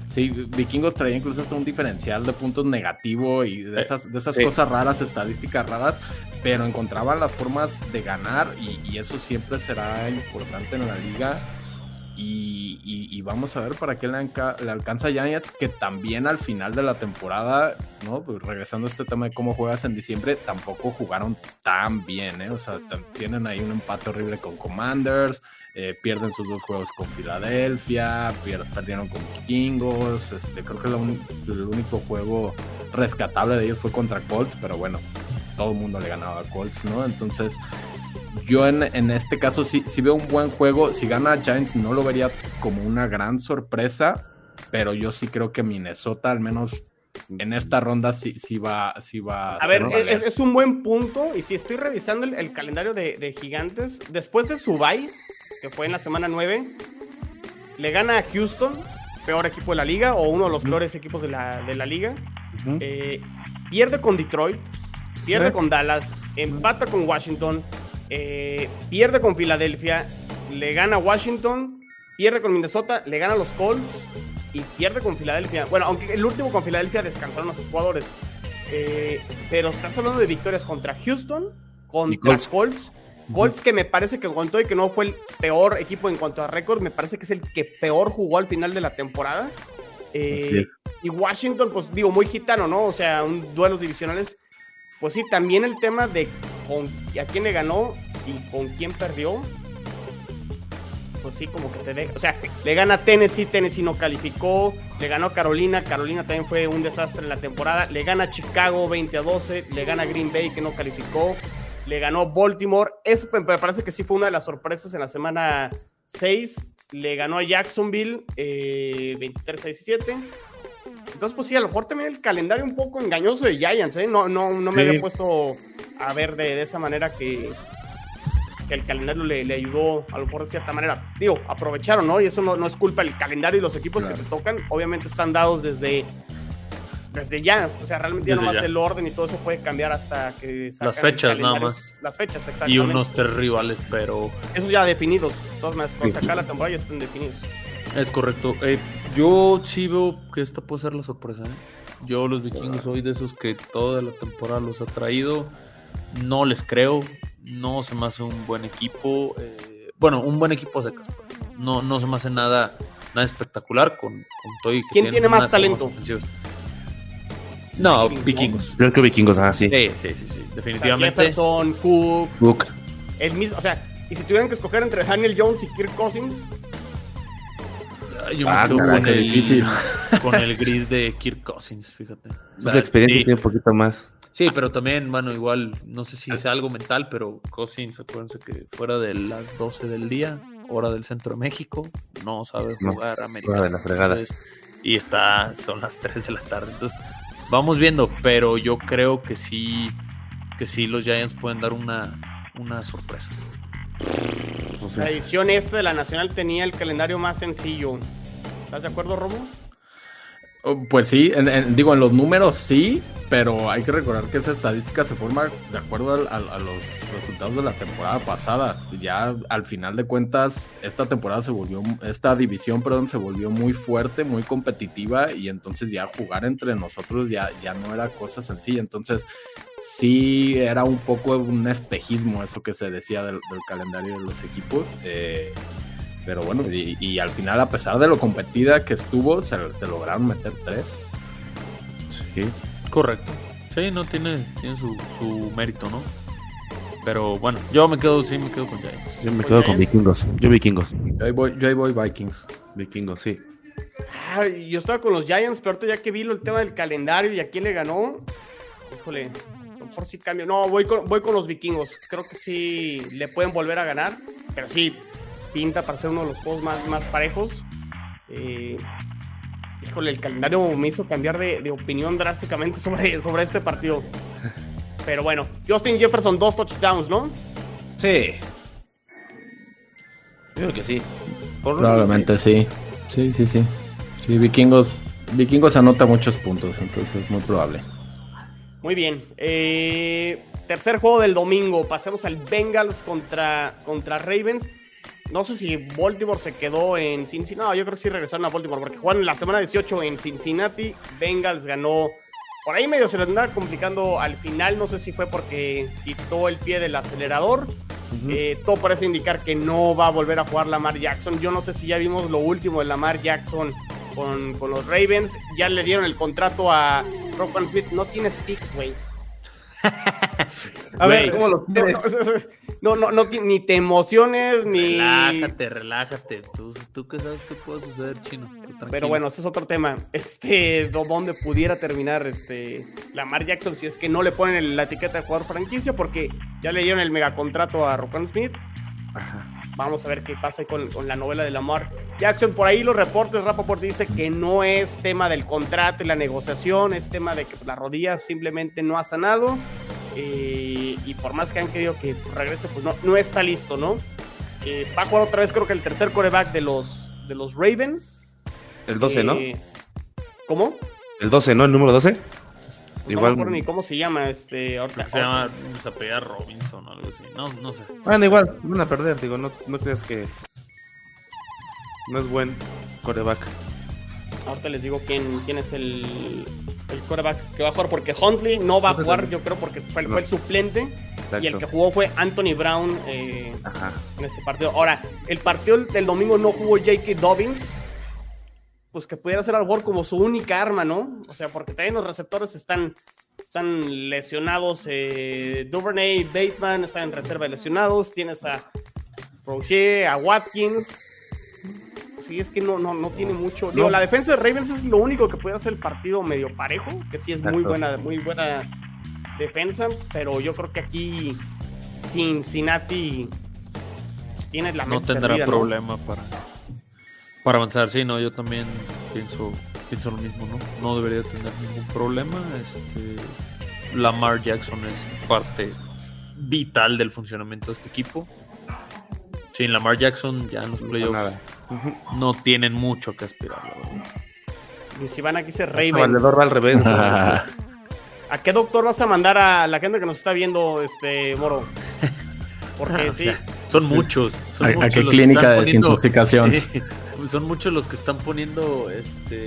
Sí, vikingos traía incluso hasta un diferencial de puntos negativo y de Eh, esas, de esas sí. cosas raras, estadísticas raras, pero encontraban las formas de ganar y, y eso siempre será importante en la liga. Y, y- y vamos a ver para qué le, le alcanza a Giants, que también al final de la temporada, ¿no? Pues regresando a este tema de cómo juegas en diciembre, tampoco jugaron tan bien, ¿eh? O sea, tienen ahí un empate horrible con Commanders, eh, pierden sus dos juegos con Filadelfia, pier- perdieron con Vikingos, este, creo que el único juego rescatable de ellos fue contra Colts, pero bueno, todo el mundo le ganaba a Colts, ¿no? Entonces, yo en, en este caso sí, sí veo un buen juego. Si gana Giants no lo vería como una gran sorpresa, pero yo sí creo que Minnesota al menos en esta ronda sí, sí va, sí va A ver, es, es un buen punto. Y si estoy revisando el, el calendario de, de Gigantes, después de su bye, que fue en la semana 9, le gana a Houston, peor equipo de la liga, o uno de los peores equipos de la, de la liga. Eh, pierde con Detroit, pierde Eh. con Dallas, empata con Washington, eh, pierde con Filadelfia, le gana Washington, pierde con Minnesota, le gana los Colts y pierde con Filadelfia. Bueno, aunque el último con Filadelfia descansaron a sus jugadores. Eh, pero estás hablando de victorias contra Houston, contra Colts. Colts. Colts que me parece que con todo y que no fue el peor equipo en cuanto a récord, me parece que es el que peor jugó al final de la temporada. Eh, y Washington, pues digo, muy gitano, ¿no? O sea, un duelos divisionales. Pues sí, también el tema de con, a quién le ganó y con quién perdió. Pues sí, como que te deja. O sea, le gana Tennessee, Tennessee no calificó. Le ganó Carolina, Carolina también fue un desastre en la temporada. Le gana Chicago 20 a 12. Le gana Green Bay, que no calificó. Le ganó Baltimore. Eso me parece que sí fue una de las sorpresas en la semana 6. Le ganó a Jacksonville eh, 23 a 17. Entonces, pues sí, a lo mejor también el calendario un poco engañoso de Giants, ¿eh? No, no, no me Sí. había puesto a ver de, de esa manera que, que el calendario le, le ayudó, a lo mejor de cierta manera. Digo, aprovecharon, ¿no? Y eso no, no es culpa del calendario y los equipos Claro. que te tocan, obviamente están dados desde, desde ya. O sea, realmente ya Desde nomás ya. el orden y todo eso puede cambiar hasta que sacan Las fechas, nada más. Las fechas, exactamente. Y unos tres rivales, pero Esos ya definidos. De todas maneras, cuando se acabe la temporada ya están definidos. es correcto. Eh, yo sí veo que esta puede ser la sorpresa. ¿eh? Yo los vikingos soy de esos que toda la temporada los ha traído. No les creo. No se me hace un buen equipo. eh, bueno, un buen equipo a secas. pues. No, no se me hace nada, nada espectacular con, con todo y que ¿Quién tiene más talento? No, Vikingos, vikingos. Creo que vikingos, ah, sí. Sí, sí, sí, sí, O sea, definitivamente. Jefferson, Cook, Cook. el mismo. O sea, y si tuvieran que escoger entre Daniel Jones y Kirk Cousins, Yo me Ah, quedo con el, difícil. con el gris de Kirk Cousins, fíjate. O sea, la experiencia sí, tiene un poquito más. sí, pero también, bueno, igual, no sé si sea algo mental, pero Cousins, acuérdense que fuera de las 12 del día, hora del centro de México, no sabe No, jugar americano. fuera de la fregada. Entonces, y está, son las 3 de la tarde. Entonces, vamos viendo, pero yo creo que sí, que sí los Giants pueden dar una, una sorpresa. la edición esta de la Nacional tenía el calendario más sencillo. ¿Estás de acuerdo, Romo? Oh, Pues sí, digo, en los números sí, pero hay que recordar que esa estadística se forma de acuerdo a, los resultados de la temporada pasada. Ya al final de cuentas, esta temporada se volvió, esta división, perdón, se volvió muy fuerte, muy competitiva y entonces ya jugar entre nosotros ya, ya no era cosa sencilla. Entonces sí era un poco un espejismo eso que se decía del, del calendario de los equipos. eh, pero bueno, y, y al final, a pesar de lo competida que estuvo, se, se lograron meter tres. Sí. Correcto. Sí, no tiene, tiene su, su mérito, ¿no? Pero bueno, yo me quedo, sí me quedo con Giants. Yo me quedo con vikingos. Yo vikingos. Yo ahí voy, yo ahí voy Vikings. Vikingos, sí. Ay, yo estaba con los Giants, pero ahorita ya que vi el tema del calendario y a quién le ganó, híjole, a lo mejor sí cambio. No, voy con, voy con los vikingos. Creo que sí le pueden volver a ganar, pero sí pinta para ser uno de los juegos más, más parejos. Eh, híjole, el calendario me hizo cambiar de, de opinión drásticamente sobre, sobre este partido. Pero bueno, Justin Jefferson, dos touchdowns, ¿no? Sí. Yo creo que sí. Por- Probablemente sí. Sí, sí, sí. Sí, vikingos. Vikingos anota muchos puntos, entonces es muy probable. Muy bien. Eh, tercer juego del domingo. Pasemos al Bengals contra, contra Ravens. No sé si Baltimore se quedó en Cincinnati. No, yo creo que sí regresaron a Baltimore porque jugaron la semana 18 en Cincinnati. Bengals ganó. Por ahí medio se les andaba complicando al final. No sé si fue porque quitó el pie del acelerador. Eh, todo parece indicar que no va a volver a jugar Lamar Jackson. Yo no sé si ya vimos lo último de Lamar Jackson con, con los Ravens. Ya le dieron el contrato a Roquan Smith. No tienes picks, güey. A ver, ¿cómo lo no, tienes? no, no, no ni te emociones, ni. Relájate, relájate. Tú, tú qué sabes qué puede suceder, chino. Pero bueno, ese es otro tema. Este, do- ¿dónde pudiera terminar este Lamar Jackson si es que no le ponen la etiqueta de jugador franquicia? Porque ya le dieron el megacontrato a Roquan Smith. Vamos a ver qué pasa con la novela de Lamar Jackson. Por ahí los reportes, Rappaport dice que no es tema del contrato y la negociación, es tema de que la rodilla simplemente no ha sanado. eh, y por más que han querido que regrese, pues no, no está listo, ¿no? Eh, va a jugar otra vez, creo que el tercer coreback de los, de los Ravens. El 12, ¿no? Eh, ¿Cómo? El 12, ¿no? El número 12. No Igual- me acuerdo ni cómo se llama este. ahorita- Creo que se llama, se apellida Robinson o algo así. No, no sé. Bueno, igual, van a perder, digo, no, no creas que. No es buen coreback. Ahorita les digo quién, quién es el, el quarterback que va a jugar, porque Huntley no va a jugar, yo creo, porque fue, fue el suplente. Y el que jugó fue Anthony Brown eh, Ajá. en este partido. Ahora, el partido del domingo no jugó J.K. Dobbins. Pues que pudiera ser a lo mejor como su única arma, ¿no? O sea, porque también los receptores están, están lesionados. Eh, Duvernay, Bateman están en reserva de lesionados. Tienes a Rocher, a Watkins. Sí, es que no, no, no tiene mucho. Digo, No. la defensa de Ravens es lo único que puede hacer el partido medio parejo, que sí es muy buena, muy buena defensa, pero yo creo que aquí Cincinnati pues, tiene la No tendrá servida, ¿no? problema para, para avanzar. Sí, no, yo también pienso, pienso lo mismo, ¿no? No debería tener ningún problema. Este, Lamar Jackson es parte vital del funcionamiento de este equipo. Sin Lamar Jackson ya en los playoffs nada. no tienen mucho que aspirar. la verdad. Y si van aquí se El Ravens. valedor va al revés. ¿A qué doctor vas a mandar a la gente que nos está viendo, este Moro? Porque O sí, sea, son muchos. Son ¿A- qué clínica de desintoxicación? Son muchos los que están poniendo este,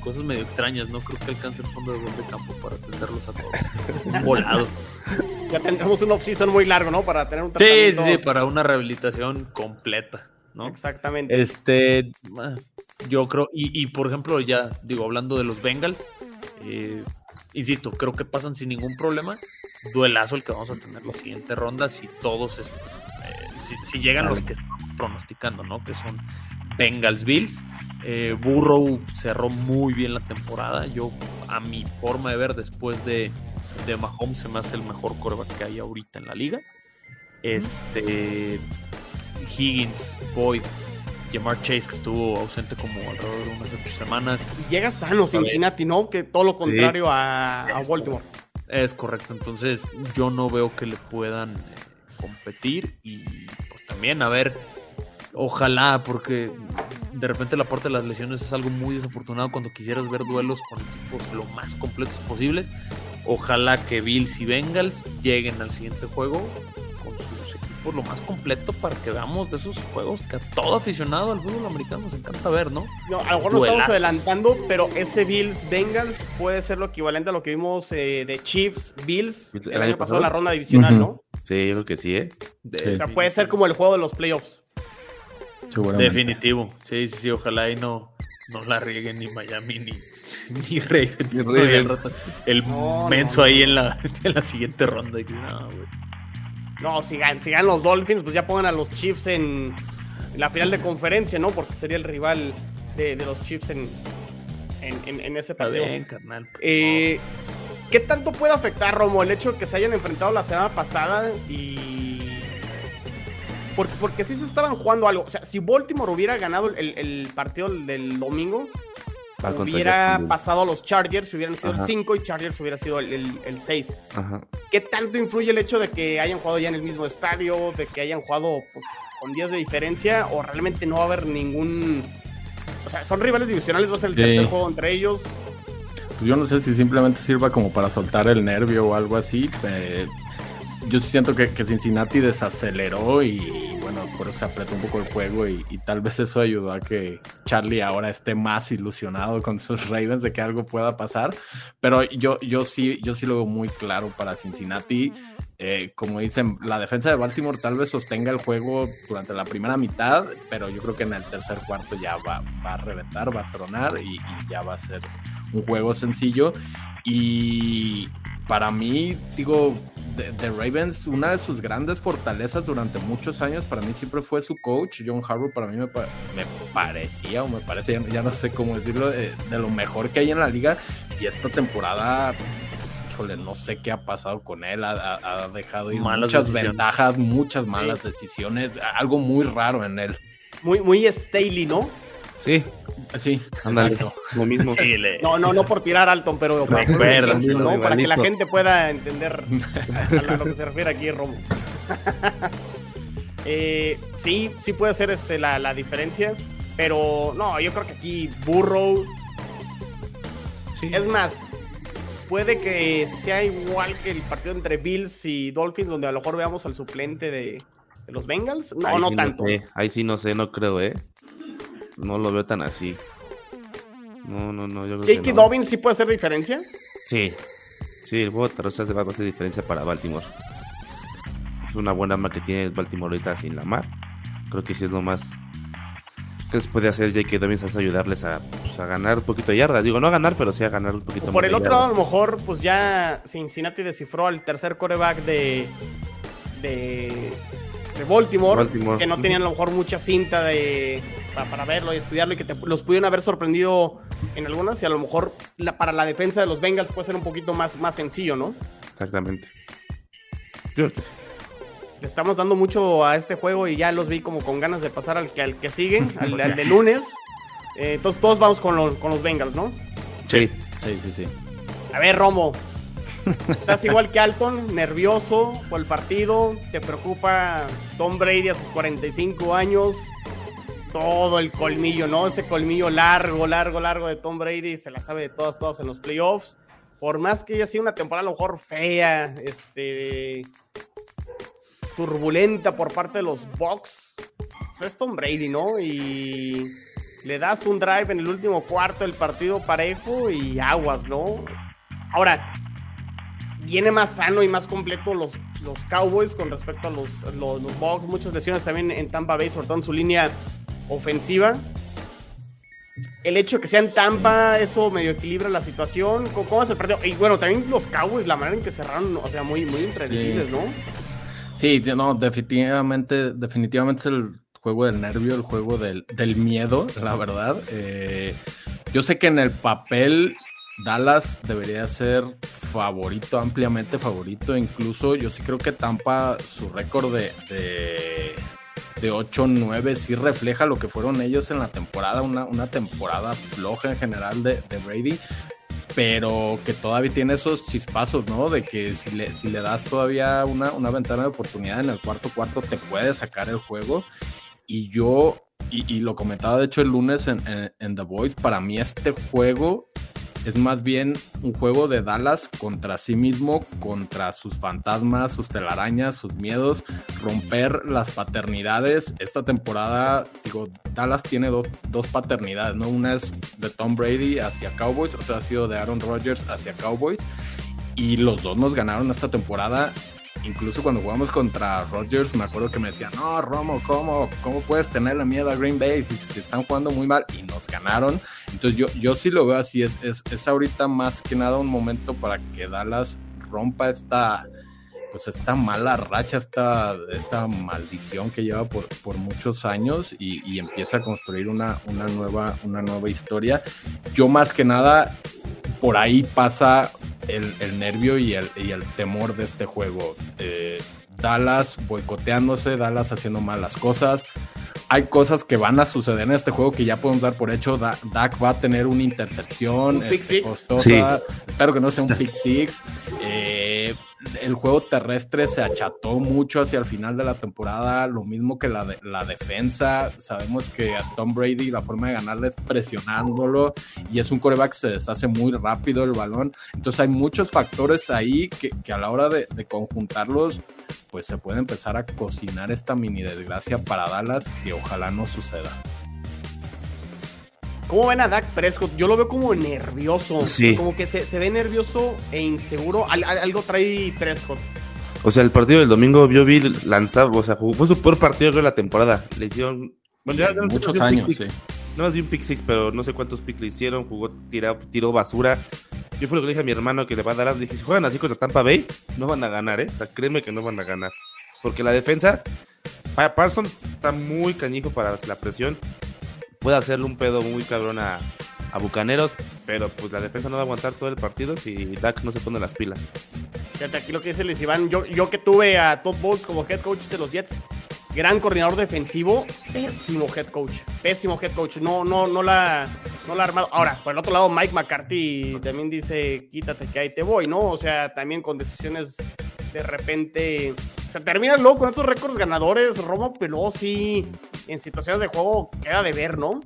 cosas medio extrañas. No creo que alcance el fondo de gol de campo para atenderlos a todos. Volado. ya tendremos un off-season muy largo, ¿no? Para tener un Sí, sí, tratamiento. sí, para una rehabilitación completa, ¿no? Exactamente. Este, ah, yo creo, y, y, por ejemplo, ya digo, hablando de los Bengals, eh, insisto, creo que pasan sin ningún problema. Duelazo el que vamos a tener la siguiente ronda si todos, es- eh, si, si llegan los que estamos pronosticando, ¿no? Que son Bengals Bills. Eh, Burrow cerró muy bien la temporada. Yo, a mi forma de ver, después de, de Mahomes, se me hace el mejor coreback que hay ahorita en la liga. Este. Higgins, Boyd, Jamar Chase, que estuvo ausente como alrededor de unas ocho semanas. Y llega sano Cincinnati, ¿no? Que todo lo contrario a, a Es Baltimore. Es correcto, entonces yo no veo que le puedan eh, competir y pues también a ver, ojalá, porque de repente la parte de las lesiones es algo muy desafortunado cuando quisieras ver duelos con equipos lo más completos posibles. Ojalá que Bills y Bengals lleguen al siguiente juego con sus equipos lo más completo para que veamos de esos juegos que a todo aficionado al fútbol americano nos encanta ver, ¿no? No, a lo mejor nos estamos adelantando, pero ese Bills Bengals puede ser lo equivalente a lo que vimos eh, de Chiefs Bills el, año pasado en la ronda divisional. ¿no? Sí, yo creo que sí, ¿eh? O sea, puede ser como el juego de los playoffs. Definitivo. Sí, sí, sí. Ojalá y no, no la rieguen ni Miami ni, ni Ravens. Ni Ravens. El No, menso no. ahí en la, en la siguiente ronda. Que, no, güey. No, si ganan, si ganan los Dolphins, pues ya pongan a los Chiefs en, en la final de conferencia, ¿no? Porque sería el rival de, de los Chiefs en, en, en- en ese partido. bien, carnal. Eh, ¿Qué tanto puede afectar, Romo, el hecho de que se hayan enfrentado la semana pasada y... Porque, porque sí se estaban jugando algo. O sea, si Baltimore hubiera ganado el, el partido del domingo, Va hubiera pasado a los Chargers, hubieran sido Ajá. el 5 y Chargers hubiera sido el, el, el 6. Ajá. ¿Qué tanto influye el hecho de que hayan jugado ya en el mismo estadio, de que hayan jugado pues, con días de diferencia, o realmente no va a haber ningún... O sea, son rivales divisionales, va a ser el Sí. tercer juego entre ellos. Pues yo no sé si simplemente sirva como para soltar el nervio o algo así. eh, yo siento que, que Cincinnati desaceleró y bueno, por eso se apretó un poco el juego y, y tal vez eso ayudó a que Charlie ahora esté más ilusionado con sus Ravens de que algo pueda pasar. Pero yo, yo sí, yo sí lo veo muy claro para Cincinnati. Eh, como dicen, la defensa de Baltimore tal vez sostenga el juego durante la primera mitad, pero yo creo que en el tercer cuarto ya va, va a reventar, va a tronar y, y ya va a ser un juego sencillo. Y para mí, digo, de, de Ravens, una de sus grandes fortalezas durante muchos años, para mí siempre fue su coach, John Harbaugh, para mí me, pa- me parecía, o me parece, ya, ya no sé cómo decirlo, eh, de lo mejor que hay en la liga. Y esta temporada, híjole, no sé qué ha pasado con él, ha, dejado ir Malas muchas decisiones. ventajas, muchas malas decisiones, algo muy raro en él. Muy, muy Staley, ¿no? Sí, Sí, ándale. Lo mismo. Sí, le- No, no, no por tirar Alton, pero ¿no? para que la gente pueda entender a, lo que se refiere aquí Romo. Eh, sí, sí puede ser este, la, la diferencia, pero no, yo creo que aquí Burrow, Sí. es más, puede que sea igual que el partido entre Bills y Dolphins, donde a lo mejor veamos al suplente de, de los Bengals. No, Ahí no sí tanto. sé, Ahí sí no sé, no creo, ¿eh? No lo veo tan así. No, no, no, yo creo que no. Dobbins sí puede hacer diferencia. Sí. Sí, el juego terrestre hace va a hacer diferencia para Baltimore. Es una buena arma que tiene Baltimore ahorita sin la mar. Creo que sí es lo más que les puede hacer J.K. Dobbins es ayudarles a, pues, a ganar un poquito de yardas. Digo, no a ganar, pero sí a ganar un poquito Por más el de otro lado, a lo mejor, pues ya Cincinnati descifró al tercer coreback de, de, de Baltimore, Baltimore. que no tenían a lo mejor mucha cinta de, para, para verlo y estudiarlo y que te- los pudieron haber sorprendido en algunas y a lo mejor la, para la defensa de los Bengals puede ser un poquito más, más sencillo, ¿no? Exactamente. Yo creo que sí. Le estamos dando mucho a este juego y ya los vi como con ganas de pasar al que, al que sigue, al, al de lunes. Eh, entonces todos vamos con los, con los Bengals, ¿no? Sí. Sí, sí, sí. A ver, Romo. Estás igual que Alton, nervioso por el partido. Te preocupa Tom Brady a sus 45 años. Todo el colmillo, ¿no? Ese colmillo largo, largo, largo de Tom Brady. Se la sabe de todas, todas en los playoffs. Por más que haya sido una temporada a lo mejor fea, este. turbulenta por parte de los Bucks. Pues es Tom Brady, ¿no? Y le das un drive en el último cuarto del partido parejo y aguas, ¿no? Ahora, viene más sano y más completo los, los Cowboys con respecto a los, los, los Bucks. Muchas lesiones también en Tampa Bay, sobre todo en su línea ofensiva. El hecho de que sea en Tampa, eso medio equilibra la situación. ¿Cómo, cómo se perdió? Y bueno, también los Cowboys, la manera en que cerraron, o sea, muy, muy impredecibles, ¿no? Sí, no, definitivamente, definitivamente es el juego del nervio, el juego del, del miedo, la verdad. Eh, yo sé que en el papel Dallas debería ser favorito, ampliamente favorito. Incluso yo sí creo que Tampa, su récord de, de, de 8-9 sí refleja lo que fueron ellos en la temporada, una, una temporada floja en general de, de Brady pero que todavía tiene esos chispazos, ¿no? De que si le, si le das todavía una, una ventana de oportunidad en el cuarto cuarto, te puede sacar el juego. Y yo, y, lo comentaba de hecho el lunes en, en, en The Voice, para mí este juego es más bien un juego de Dallas contra sí mismo, contra sus fantasmas, sus telarañas, sus miedos, romper las paternidades. Esta temporada, digo, Dallas tiene do, dos paternidades, ¿no? Una es de Tom Brady hacia Cowboys, otra ha sido de Aaron Rodgers hacia Cowboys. Y los dos nos ganaron esta temporada. Incluso cuando jugamos contra Rodgers, me acuerdo que me decían, no, Romo, ¿cómo, cómo puedes tenerle miedo a Green Bay si, si están jugando muy mal? Y nos ganaron. Entonces yo, yo sí lo veo así, es, es, es ahorita más que nada un momento para que Dallas rompa esta, pues esta mala racha, esta, esta maldición que lleva por, por muchos años y, y empieza a construir una, una, nueva, una nueva historia. Yo más que nada, por ahí pasa el, el nervio y el, y el, temor de este juego. Eh, Dallas boicoteándose, Dallas haciendo malas cosas. Hay cosas que van a suceder en este juego que ya podemos dar por hecho. Da Dak va a tener una intercepción Un pick este, six. costosa. Sí. Espero que no sea un pick six. Eh, el juego terrestre se acható mucho hacia el final de la temporada, lo mismo que la, de, la defensa. Sabemos que a Tom Brady la forma de ganarle es presionándolo y es un coreback que se deshace muy rápido el balón. Entonces hay muchos factores ahí que, a la hora de, de, conjuntarlos, pues se puede empezar a cocinar esta mini desgracia para Dallas que ojalá no suceda. ¿Cómo ven a Dak Prescott? Yo lo veo como nervioso. Sí. Como que se, se ve nervioso e inseguro. Al, al, algo trae Prescott. O sea, el partido del domingo yo vi lanzar, o sea, jugó, fue su peor partido de la temporada. Le hicieron. Bueno, ya, muchos no años, sí. No más vi un pick six, pero no sé cuántos picks le hicieron. Jugó, tiró, tiró basura. Yo fue lo que le dije a mi hermano que le va a dar. Le dije: si juegan así contra Tampa Bay, no van a ganar, ¿eh? O sea, créeme que no van a ganar. Porque la defensa, Parsons está muy cañijo para la presión. Puede hacerle un pedo muy cabrón a, a Bucaneros, pero pues la defensa no va a aguantar todo el partido si Dak no se pone las pilas. Fíjate aquí lo que dice Luis Iván. Yo, yo que tuve a Todd Bowles como head coach de los Jets, gran coordinador defensivo, pésimo head coach, pésimo head coach. No, no, no la, no la ha armado. Ahora, por el otro lado, Mike McCarthy también dice, quítate que ahí te voy, ¿no? O sea, también con decisiones de repente. O sea, terminas luego con estos récords ganadores, Romo, pero sí, en situaciones de juego queda de ver, ¿no?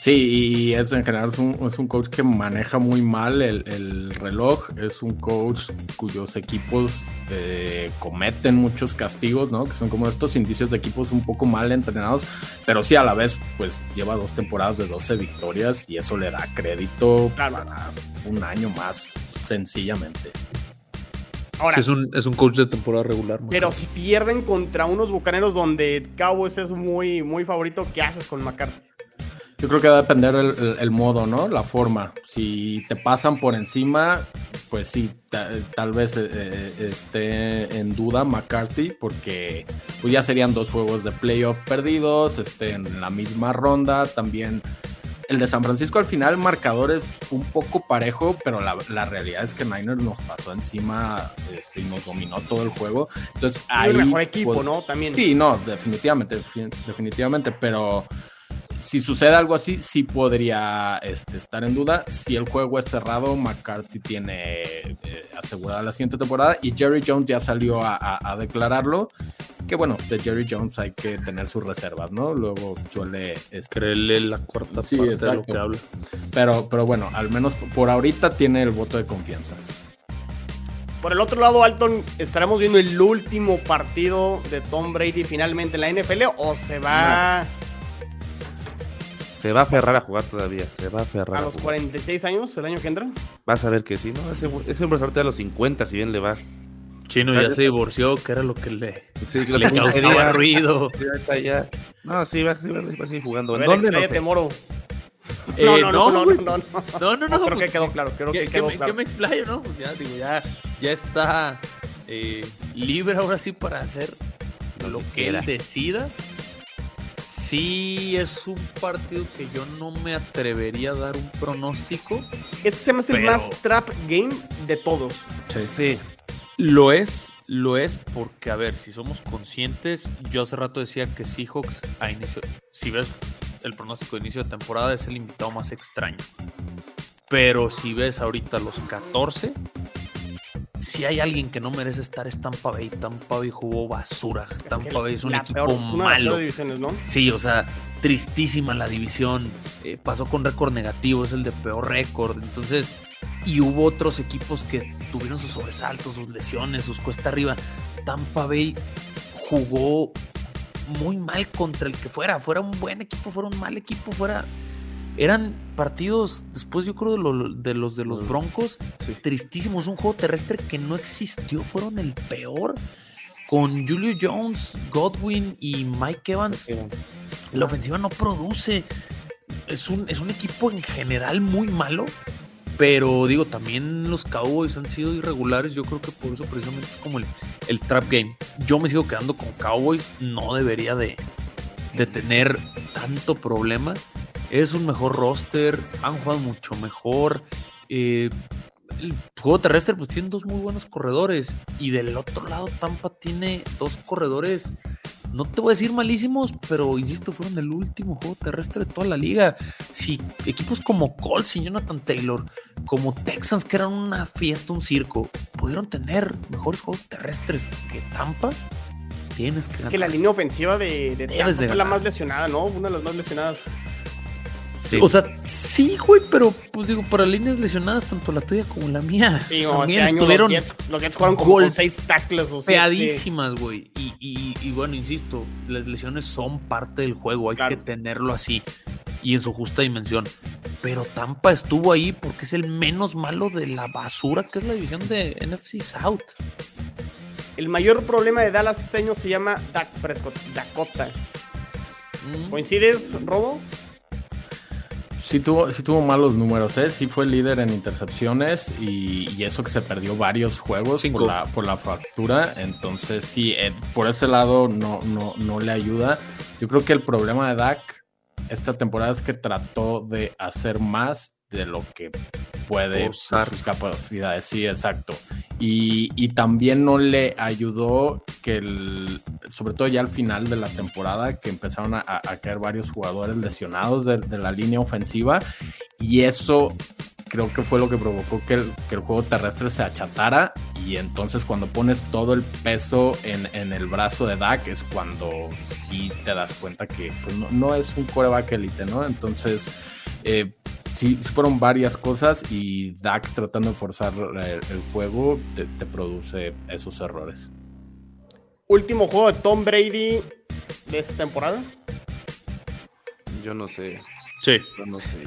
Sí, y es en general es un, es un coach que maneja muy mal el, el, reloj, es un coach cuyos equipos eh, cometen muchos castigos, ¿no? Que son como estos indicios de equipos un poco mal entrenados, pero sí a la vez, pues lleva dos temporadas de 12 victorias y eso le da crédito claro. para un año más, sencillamente. Ahora, sí, es, un, es un coach de temporada regular. Pero si pierden contra unos bucaneros donde Cowboys es muy, muy favorito, ¿qué haces con McCarthy? Yo creo que va a depender el, el, el, modo, ¿no? La forma. Si te pasan por encima, pues sí, tal vez eh, esté en duda McCarthy, porque pues ya serían dos juegos de playoff perdidos, este, en la misma ronda. También el de San Francisco al final, marcador es un poco parejo, pero la, la realidad es que Niners nos pasó encima este, y nos dominó todo el juego. Entonces, ahí, el mejor equipo, pues, ¿no? También. Sí, no, definitivamente, definitivamente, pero si sucede algo así, sí podría este, estar en duda. Si el juego es cerrado, McCarthy tiene eh, asegurada la siguiente temporada y Jerry Jones ya salió a, a, a, declararlo. Que bueno, de Jerry Jones hay que tener sus reservas, ¿no? Luego suele... Este... Creerle la cuarta sí, parte exacto. de lo que habla. Pero, pero bueno, al menos por ahorita tiene el voto de confianza. Por el otro lado, Alton, ¿estaremos viendo el último partido de Tom Brady finalmente en la NFL o se va... No se va a aferrar a jugar todavía. Se va a aferrar. ¿A, a los jugar. 46 años, el año que entra? Vas a ver que sí, ¿no? Ese, ese hombre a los 50, si bien le va. Chino ya se divorció, que era lo que le, sí, que le causaba ruido. Ya ya. No, sí, va, sí, va, va a seguir jugando. ¿En dónde? No te... Moro. Eh, no, no, no, no, no, no, no, no, no, creo que quedó claro, creo que, que quedó me, claro. Que me explayo, ¿no? Pues ya, digo, ya, ya está eh, libre ahora sí para hacer lo que él decida sí es un partido que yo no me atrevería a dar un pronóstico. Este se me hace pero... el más trap game de todos. Sí. sí. Lo es, lo es porque, a ver, si somos conscientes, yo hace rato decía que Seahawks a inicio, si ves el pronóstico de inicio de temporada, es el invitado más extraño. Pero si ves ahorita los 14, si hay alguien que no merece estar es Tampa Bay. Tampa Bay jugó basura. Es Tampa Bay es un equipo peor, malo. ¿no? Sí, o sea, tristísima la división. Eh, pasó con récord negativo, es el de peor récord. Entonces, y hubo otros equipos que tuvieron sus sobresaltos, sus lesiones, sus cuesta arriba. Tampa Bay jugó muy mal contra el que fuera. Fuera un buen equipo, fuera un mal equipo, fuera eran partidos, después yo creo de, lo, de los de los Broncos, sí. tristísimos. Un juego terrestre que no existió, fueron el peor. Con Julio Jones, Godwin y Mike Evans, Evans. la ofensiva no produce. Es un, es un equipo en general muy malo, Pero digo, también los Cowboys han sido irregulares. Yo creo que por eso precisamente es como el, el trap game. Yo me sigo quedando con Cowboys. No debería de, de tener tanto problema. Es un mejor roster. Han jugado mucho mejor. Eh, el juego terrestre pues tiene dos muy buenos corredores. Y del otro lado Tampa tiene dos corredores no te voy a decir malísimos, pero insisto, fueron el último juego terrestre de toda la liga. Si equipos como Colts y Jonathan Taylor, como Texans, que eran una fiesta, un circo, pudieron tener mejores juegos terrestres que Tampa, tienes que Es que la línea ofensiva de, de Tampa de fue la más lesionada, ¿no? Una de las más lesionadas. Sí. O sea, sí, güey, pero pues digo, para líneas lesionadas, tanto la tuya como la mía, Sí, no, también este estuvieron los Jets, los Jets jugaron como con seis tackles o siete. peadísimas, güey. Y, y- y bueno, insisto, las lesiones son parte del juego, hay Claro. que tenerlo así y en su justa dimensión. Pero Tampa estuvo ahí porque es el menos malo de la basura que es la división de NFC South. El mayor problema de Dallas este año se llama Dak Prescott, Dakota. Mm. ¿Coincides, Robo? Sí tuvo, sí tuvo malos números, ¿eh? Sí fue líder en intercepciones y, y eso que se perdió varios juegos Cinco. por la, por la fractura. Entonces, sí, eh, por ese lado no, no, no le ayuda. Yo creo que el problema de Dak esta temporada es que trató de hacer más de lo que puede por sus capacidades. Sí, exacto. Y, y también no le ayudó que, el, sobre todo ya al final de la temporada, que empezaron a, caer varios jugadores lesionados de, de la línea ofensiva. Y eso creo que fue lo que provocó que el, que el juego terrestre se achatara. Y entonces cuando pones todo el peso en, en el brazo de Dak es cuando sí te das cuenta que pues, no, no es un coreback élite, ¿no? Entonces... eh, sí, fueron varias cosas y Dak tratando de forzar el, el juego te, te produce esos errores. Último juego de Tom Brady de esta temporada. Yo no sé. Sí. Yo no sé.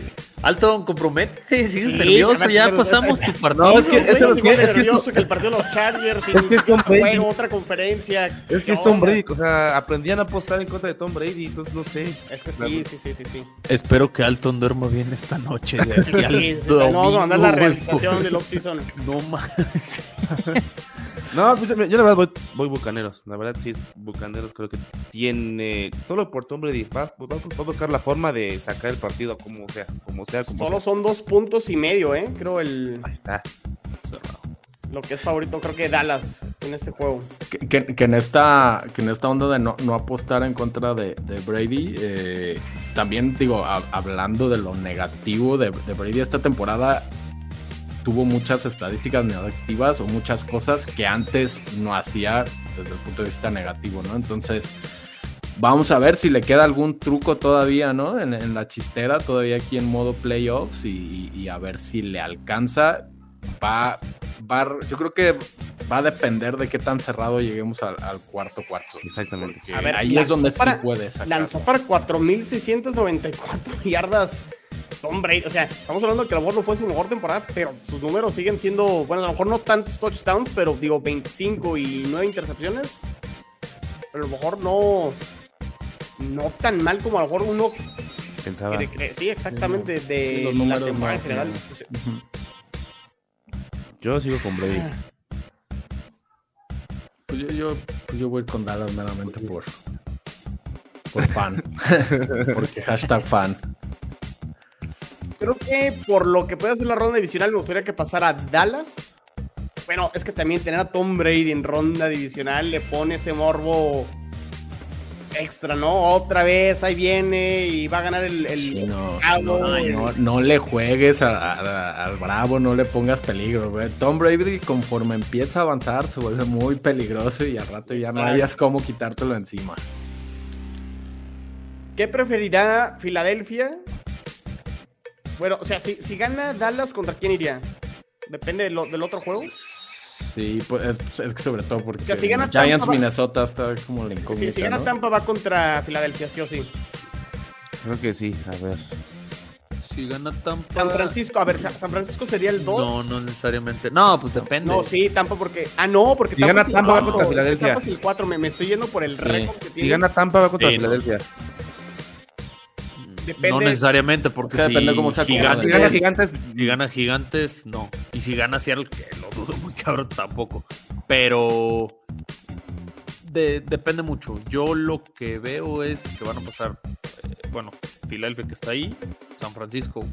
Alto, compromete, sigues Sí, nervioso, ya pasamos tu partido. No, es que- es que es que nervioso que el partido de los Chargers. y es que es Tom juego, Brady. otra conferencia. Es ¿Qué que es Tom? Brady, o sea, aprendían a apostar en contra de Tom Brady, entonces no sé. Es que sí, sí, sí, sí, sí. Espero que Alton duerma bien esta noche. De aquí al Sí, sí, no, vamos a mandar la domingo, realización del off-season. No mames. No, pues yo, yo la verdad voy, voy Bucaneros. La verdad sí es Bucaneros, creo que tiene. Solo por Tom Brady. Va, va- va a buscar la forma de sacar el partido como sea, como sea, como Solo sea. son dos puntos y medio, ¿eh? Creo el, Ahí está. lo que es favorito, creo que Dallas en este juego. Que, que- que en, esta, que en esta onda de no, no apostar en contra de, de Brady, eh, también digo, a- hablando de lo negativo de, de Brady esta temporada, tuvo muchas estadísticas negativas o muchas cosas que antes no hacía desde el punto de vista negativo, ¿no? Entonces, vamos a ver si le queda algún truco todavía, ¿no? En, en la chistera, todavía aquí en modo playoffs y, y a ver si le alcanza. Va, va, yo creo que va a depender de qué tan cerrado lleguemos al, al cuarto cuarto. Exactamente. A ver, ahí es donde para- sí puede sacar. Lanzó para 4.694 yardas. Tom Brady, o sea, estamos hablando de que a lo mejor no fue su mejor temporada, pero sus números siguen siendo, bueno, a lo mejor no tantos touchdowns, pero digo 25 y 9 intercepciones. Pero a lo mejor no, no tan mal como a lo mejor uno Pensaba. Sí, exactamente, de Sí, los la temporada no- en general. Yo sigo con Brady. Pues yo, yo, pues yo voy con Dallas meramente por, por fan. Porque hashtag fan. Creo que por lo que puede hacer la ronda divisional, me gustaría que pasara a Dallas. Bueno, es que también tener a Tom Brady en ronda divisional le pone ese morbo extra, ¿no? Otra vez, ahí viene y va a ganar el. el Sí, no, Bravo, no, el- no, no le juegues a- a- al Bravo, no le pongas peligro. güey. Tom Brady, conforme empieza a avanzar, se vuelve muy peligroso y al rato ya no hayas cómo quitártelo encima. ¿Qué preferirá Filadelfia? Bueno, o sea, si, si gana Dallas, ¿contra quién iría? Depende de lo- del otro juego. Sí, pues es, es que sobre todo porque O sea, si gana Giants Tampa, Minnesota está como la Si, incógnita. si gana ¿no? Tampa, va contra Filadelfia, sí o sí. Creo que sí, a ver. Si gana Tampa. San Francisco, a ver, Sa- San Francisco sería el 2. No, no necesariamente. No, pues depende. No, sí, Tampa porque. Ah, no, porque Si gana es el Tampa, va contra es que Filadelfia. Tampa es el 4, me, me estoy yendo por el Sí. récord que Si tiene. gana Tampa, va contra Sí, no. Filadelfia. depende. No necesariamente, porque si, depende cómo sea gigantes, Si gana gigantes, si gana Gigantes, no. Y si gana Seattle, que lo dudo muy cabrón tampoco. Pero de- depende mucho. Yo lo que veo es que van a pasar, eh, bueno, Filadelfia que está ahí, San Francisco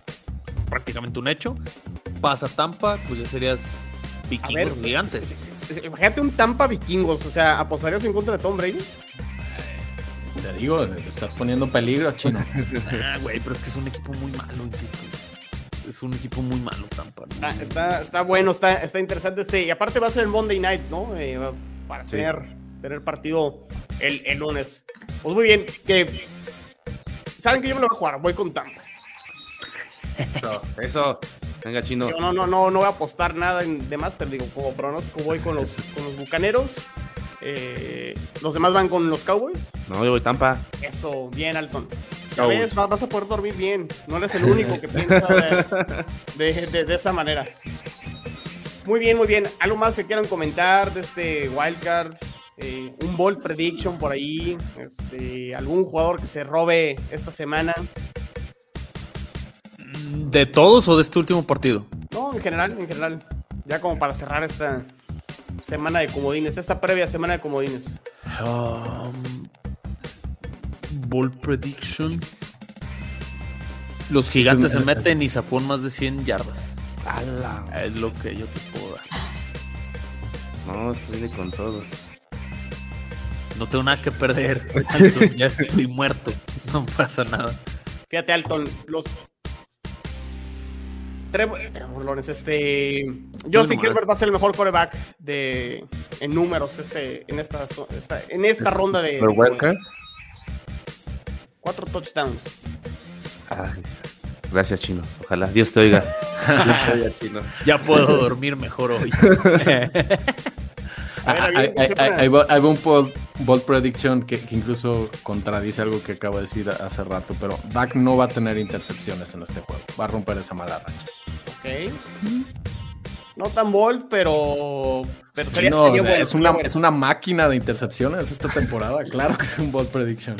prácticamente un hecho. Pasa Tampa, pues ya serías A vikingos ver, gigantes. Imagínate un Tampa vikingos, o sea, ¿apostarías en contra de Tom Brady? Te digo, le estás poniendo peligro, chino. Ah, güey, pero es que es un equipo muy malo, insisto. Es un equipo muy malo, Tampa. Está, está, está bueno, está, está interesante este. Y aparte va a ser el Monday Night, ¿no? Eh, para Sí. tener, tener partido el, el lunes. Pues muy bien, que. Saben que yo me lo voy a jugar, voy con Tampa. eso, eso. Venga, chino. Yo no, no, no, no voy a apostar nada en demás, pero digo, como pronóstico voy con los, con los bucaneros. Eh, los demás van con los Cowboys. No, yo voy Tampa. Eso, bien, Alton. Ya ves, va- vas a poder dormir bien. No eres el único que piensa de, de- de- de esa manera. Muy bien, muy bien. ¿Algo más que quieran comentar de este Wildcard? Eh, un Bold Prediction por ahí. Este, ¿Algún jugador que se robe esta semana? ¿De todos o de este último partido? No, en general, en general. Ya como para cerrar esta semana de comodines, esta previa semana de comodines. Um, Ball prediction. Los gigantes se meten y zapón más de 100 yardas. Es lo que yo te puedo dar. No, estoy con todo. No tengo nada que perder. Ya estoy muerto. No pasa nada. Fíjate, Alton, los. Trevor, Trevor Lawrence, este. Justin. Herbert va a ser el mejor coreback de, en números este, en, esta, esta- en esta ronda de. ¿Pero Wildcard? Cuatro touchdowns. Ay, gracias, chino. Ojalá. Dios te oiga. Dios te oiga, chino. Ya puedo dormir mejor hoy. Ah, hay- un bold, bold prediction que, que incluso contradice algo que acabo de decir hace rato, pero Dak no va a tener intercepciones en este juego. Va a romper esa mala racha. Ok. No tan bold, pero. Pero sería, No, sería bueno. es, una, bueno. es una máquina de intercepciones esta temporada. Claro que es un bold prediction.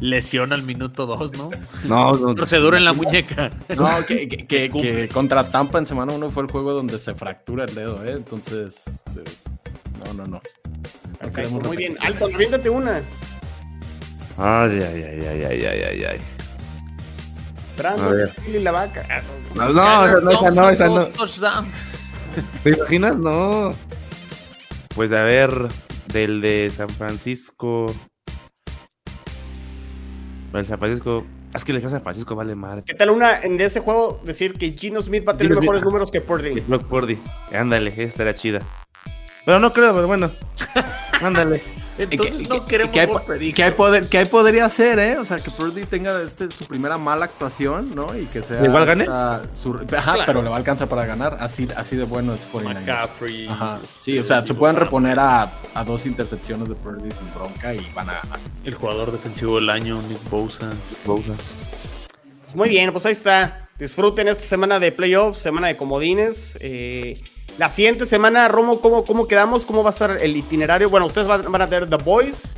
Lesión al minuto 2, ¿no? No, no. Procedura en la muñeca. No, que, que- que- que contra Tampa en semana 1 fue el juego donde se fractura el dedo, ¿eh? Entonces, eh, no, no, no. Muy bien. Alton, aviéntate una. Ay, ay, ay, ay, ay, ay, ay, ay. A Brandon y la vaca. Ah, No, no, esa no, esa no, esa no. Touchdowns. ¿Te imaginas? No. Pues a ver, del de San Francisco. El San Francisco. Es que le a San Francisco, vale madre. ¿Qué tal una en de ese juego decir que Gino Smith va a tener Smith. mejores números que Purdy? Brock Purdy. Ándale, esta era chida. Pero no creo, pero bueno. Ándale. Entonces ¿Qué- no queremos qué hay, poder, qué hay podría hacer, ¿eh? O sea, que Purdy tenga este, su primera mala actuación, ¿no? Y que sea. ¿Igual gane? su- ajá, Claro. pero le va a alcanzar para ganar. Así, así de bueno es 49ers. McCaffrey. Ajá. este, Sí, o sea, se pueden reponer a, a dos intercepciones de Purdy sin bronca y van a ganar. El jugador defensivo del año, Nick Bosa. Bousa. Pues muy bien, pues ahí está. Disfruten esta semana de playoffs, semana de comodines. Eh, la siguiente semana, Romo, ¿cómo, ¿cómo quedamos? ¿Cómo va a estar el itinerario? Bueno, ustedes van, van a tener The Boys.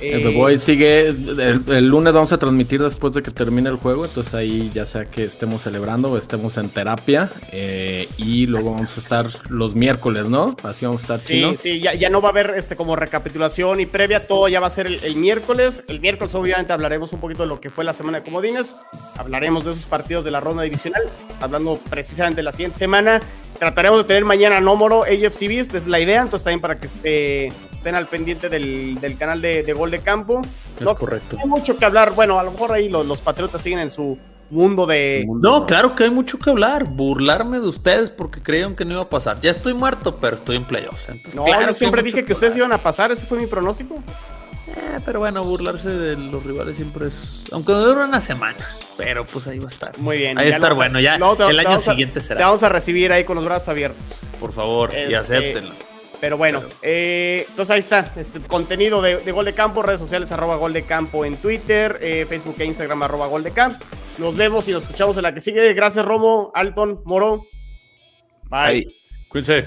El Eh, The sigue. El, el lunes vamos a transmitir después de que termine el juego. Entonces ahí ya sea que estemos celebrando o estemos en terapia. eh, y luego vamos a estar los miércoles, ¿no? Así vamos a estar Sí, chino. sí, ya, ya no va a haber este como recapitulación y previa, todo ya va a ser el, el miércoles. El miércoles obviamente hablaremos un poquito de lo que fue la semana de comodines, hablaremos de esos partidos de la ronda divisional, hablando precisamente de la siguiente semana. Trataremos de tener mañana no moro AFC Beast, esa es la idea, entonces también para que esté- estén al pendiente del, del canal de, de Gol de Campo. Es No correcto. hay mucho que hablar, bueno, a lo mejor ahí los, los Patriotas siguen en su mundo de... No, claro que hay mucho que hablar. Burlarme de ustedes porque creyeron que no iba a pasar. Ya estoy muerto, pero estoy en playoffs. Entonces, No, claro yo siempre dije que ustedes iban a pasar, ese fue mi pronóstico. Eh, pero bueno, burlarse de los rivales siempre es. Aunque no dure una semana. Pero pues ahí va a estar. Muy bien. Ahí va a estar lo- bueno. Ya te- el te año a- siguiente Te será. vamos a recibir ahí con los brazos abiertos. Por favor, y Este, acéptenlo. Pero bueno, eh, entonces ahí está, este contenido de, de Gol de Campo, redes sociales arroba Gol de Campo en Twitter, eh, Facebook e Instagram arroba Gol de Campo. Nos vemos y nos escuchamos en la que sigue. Gracias Romo, Alton, Moro. Bye. Ahí. Cuídense.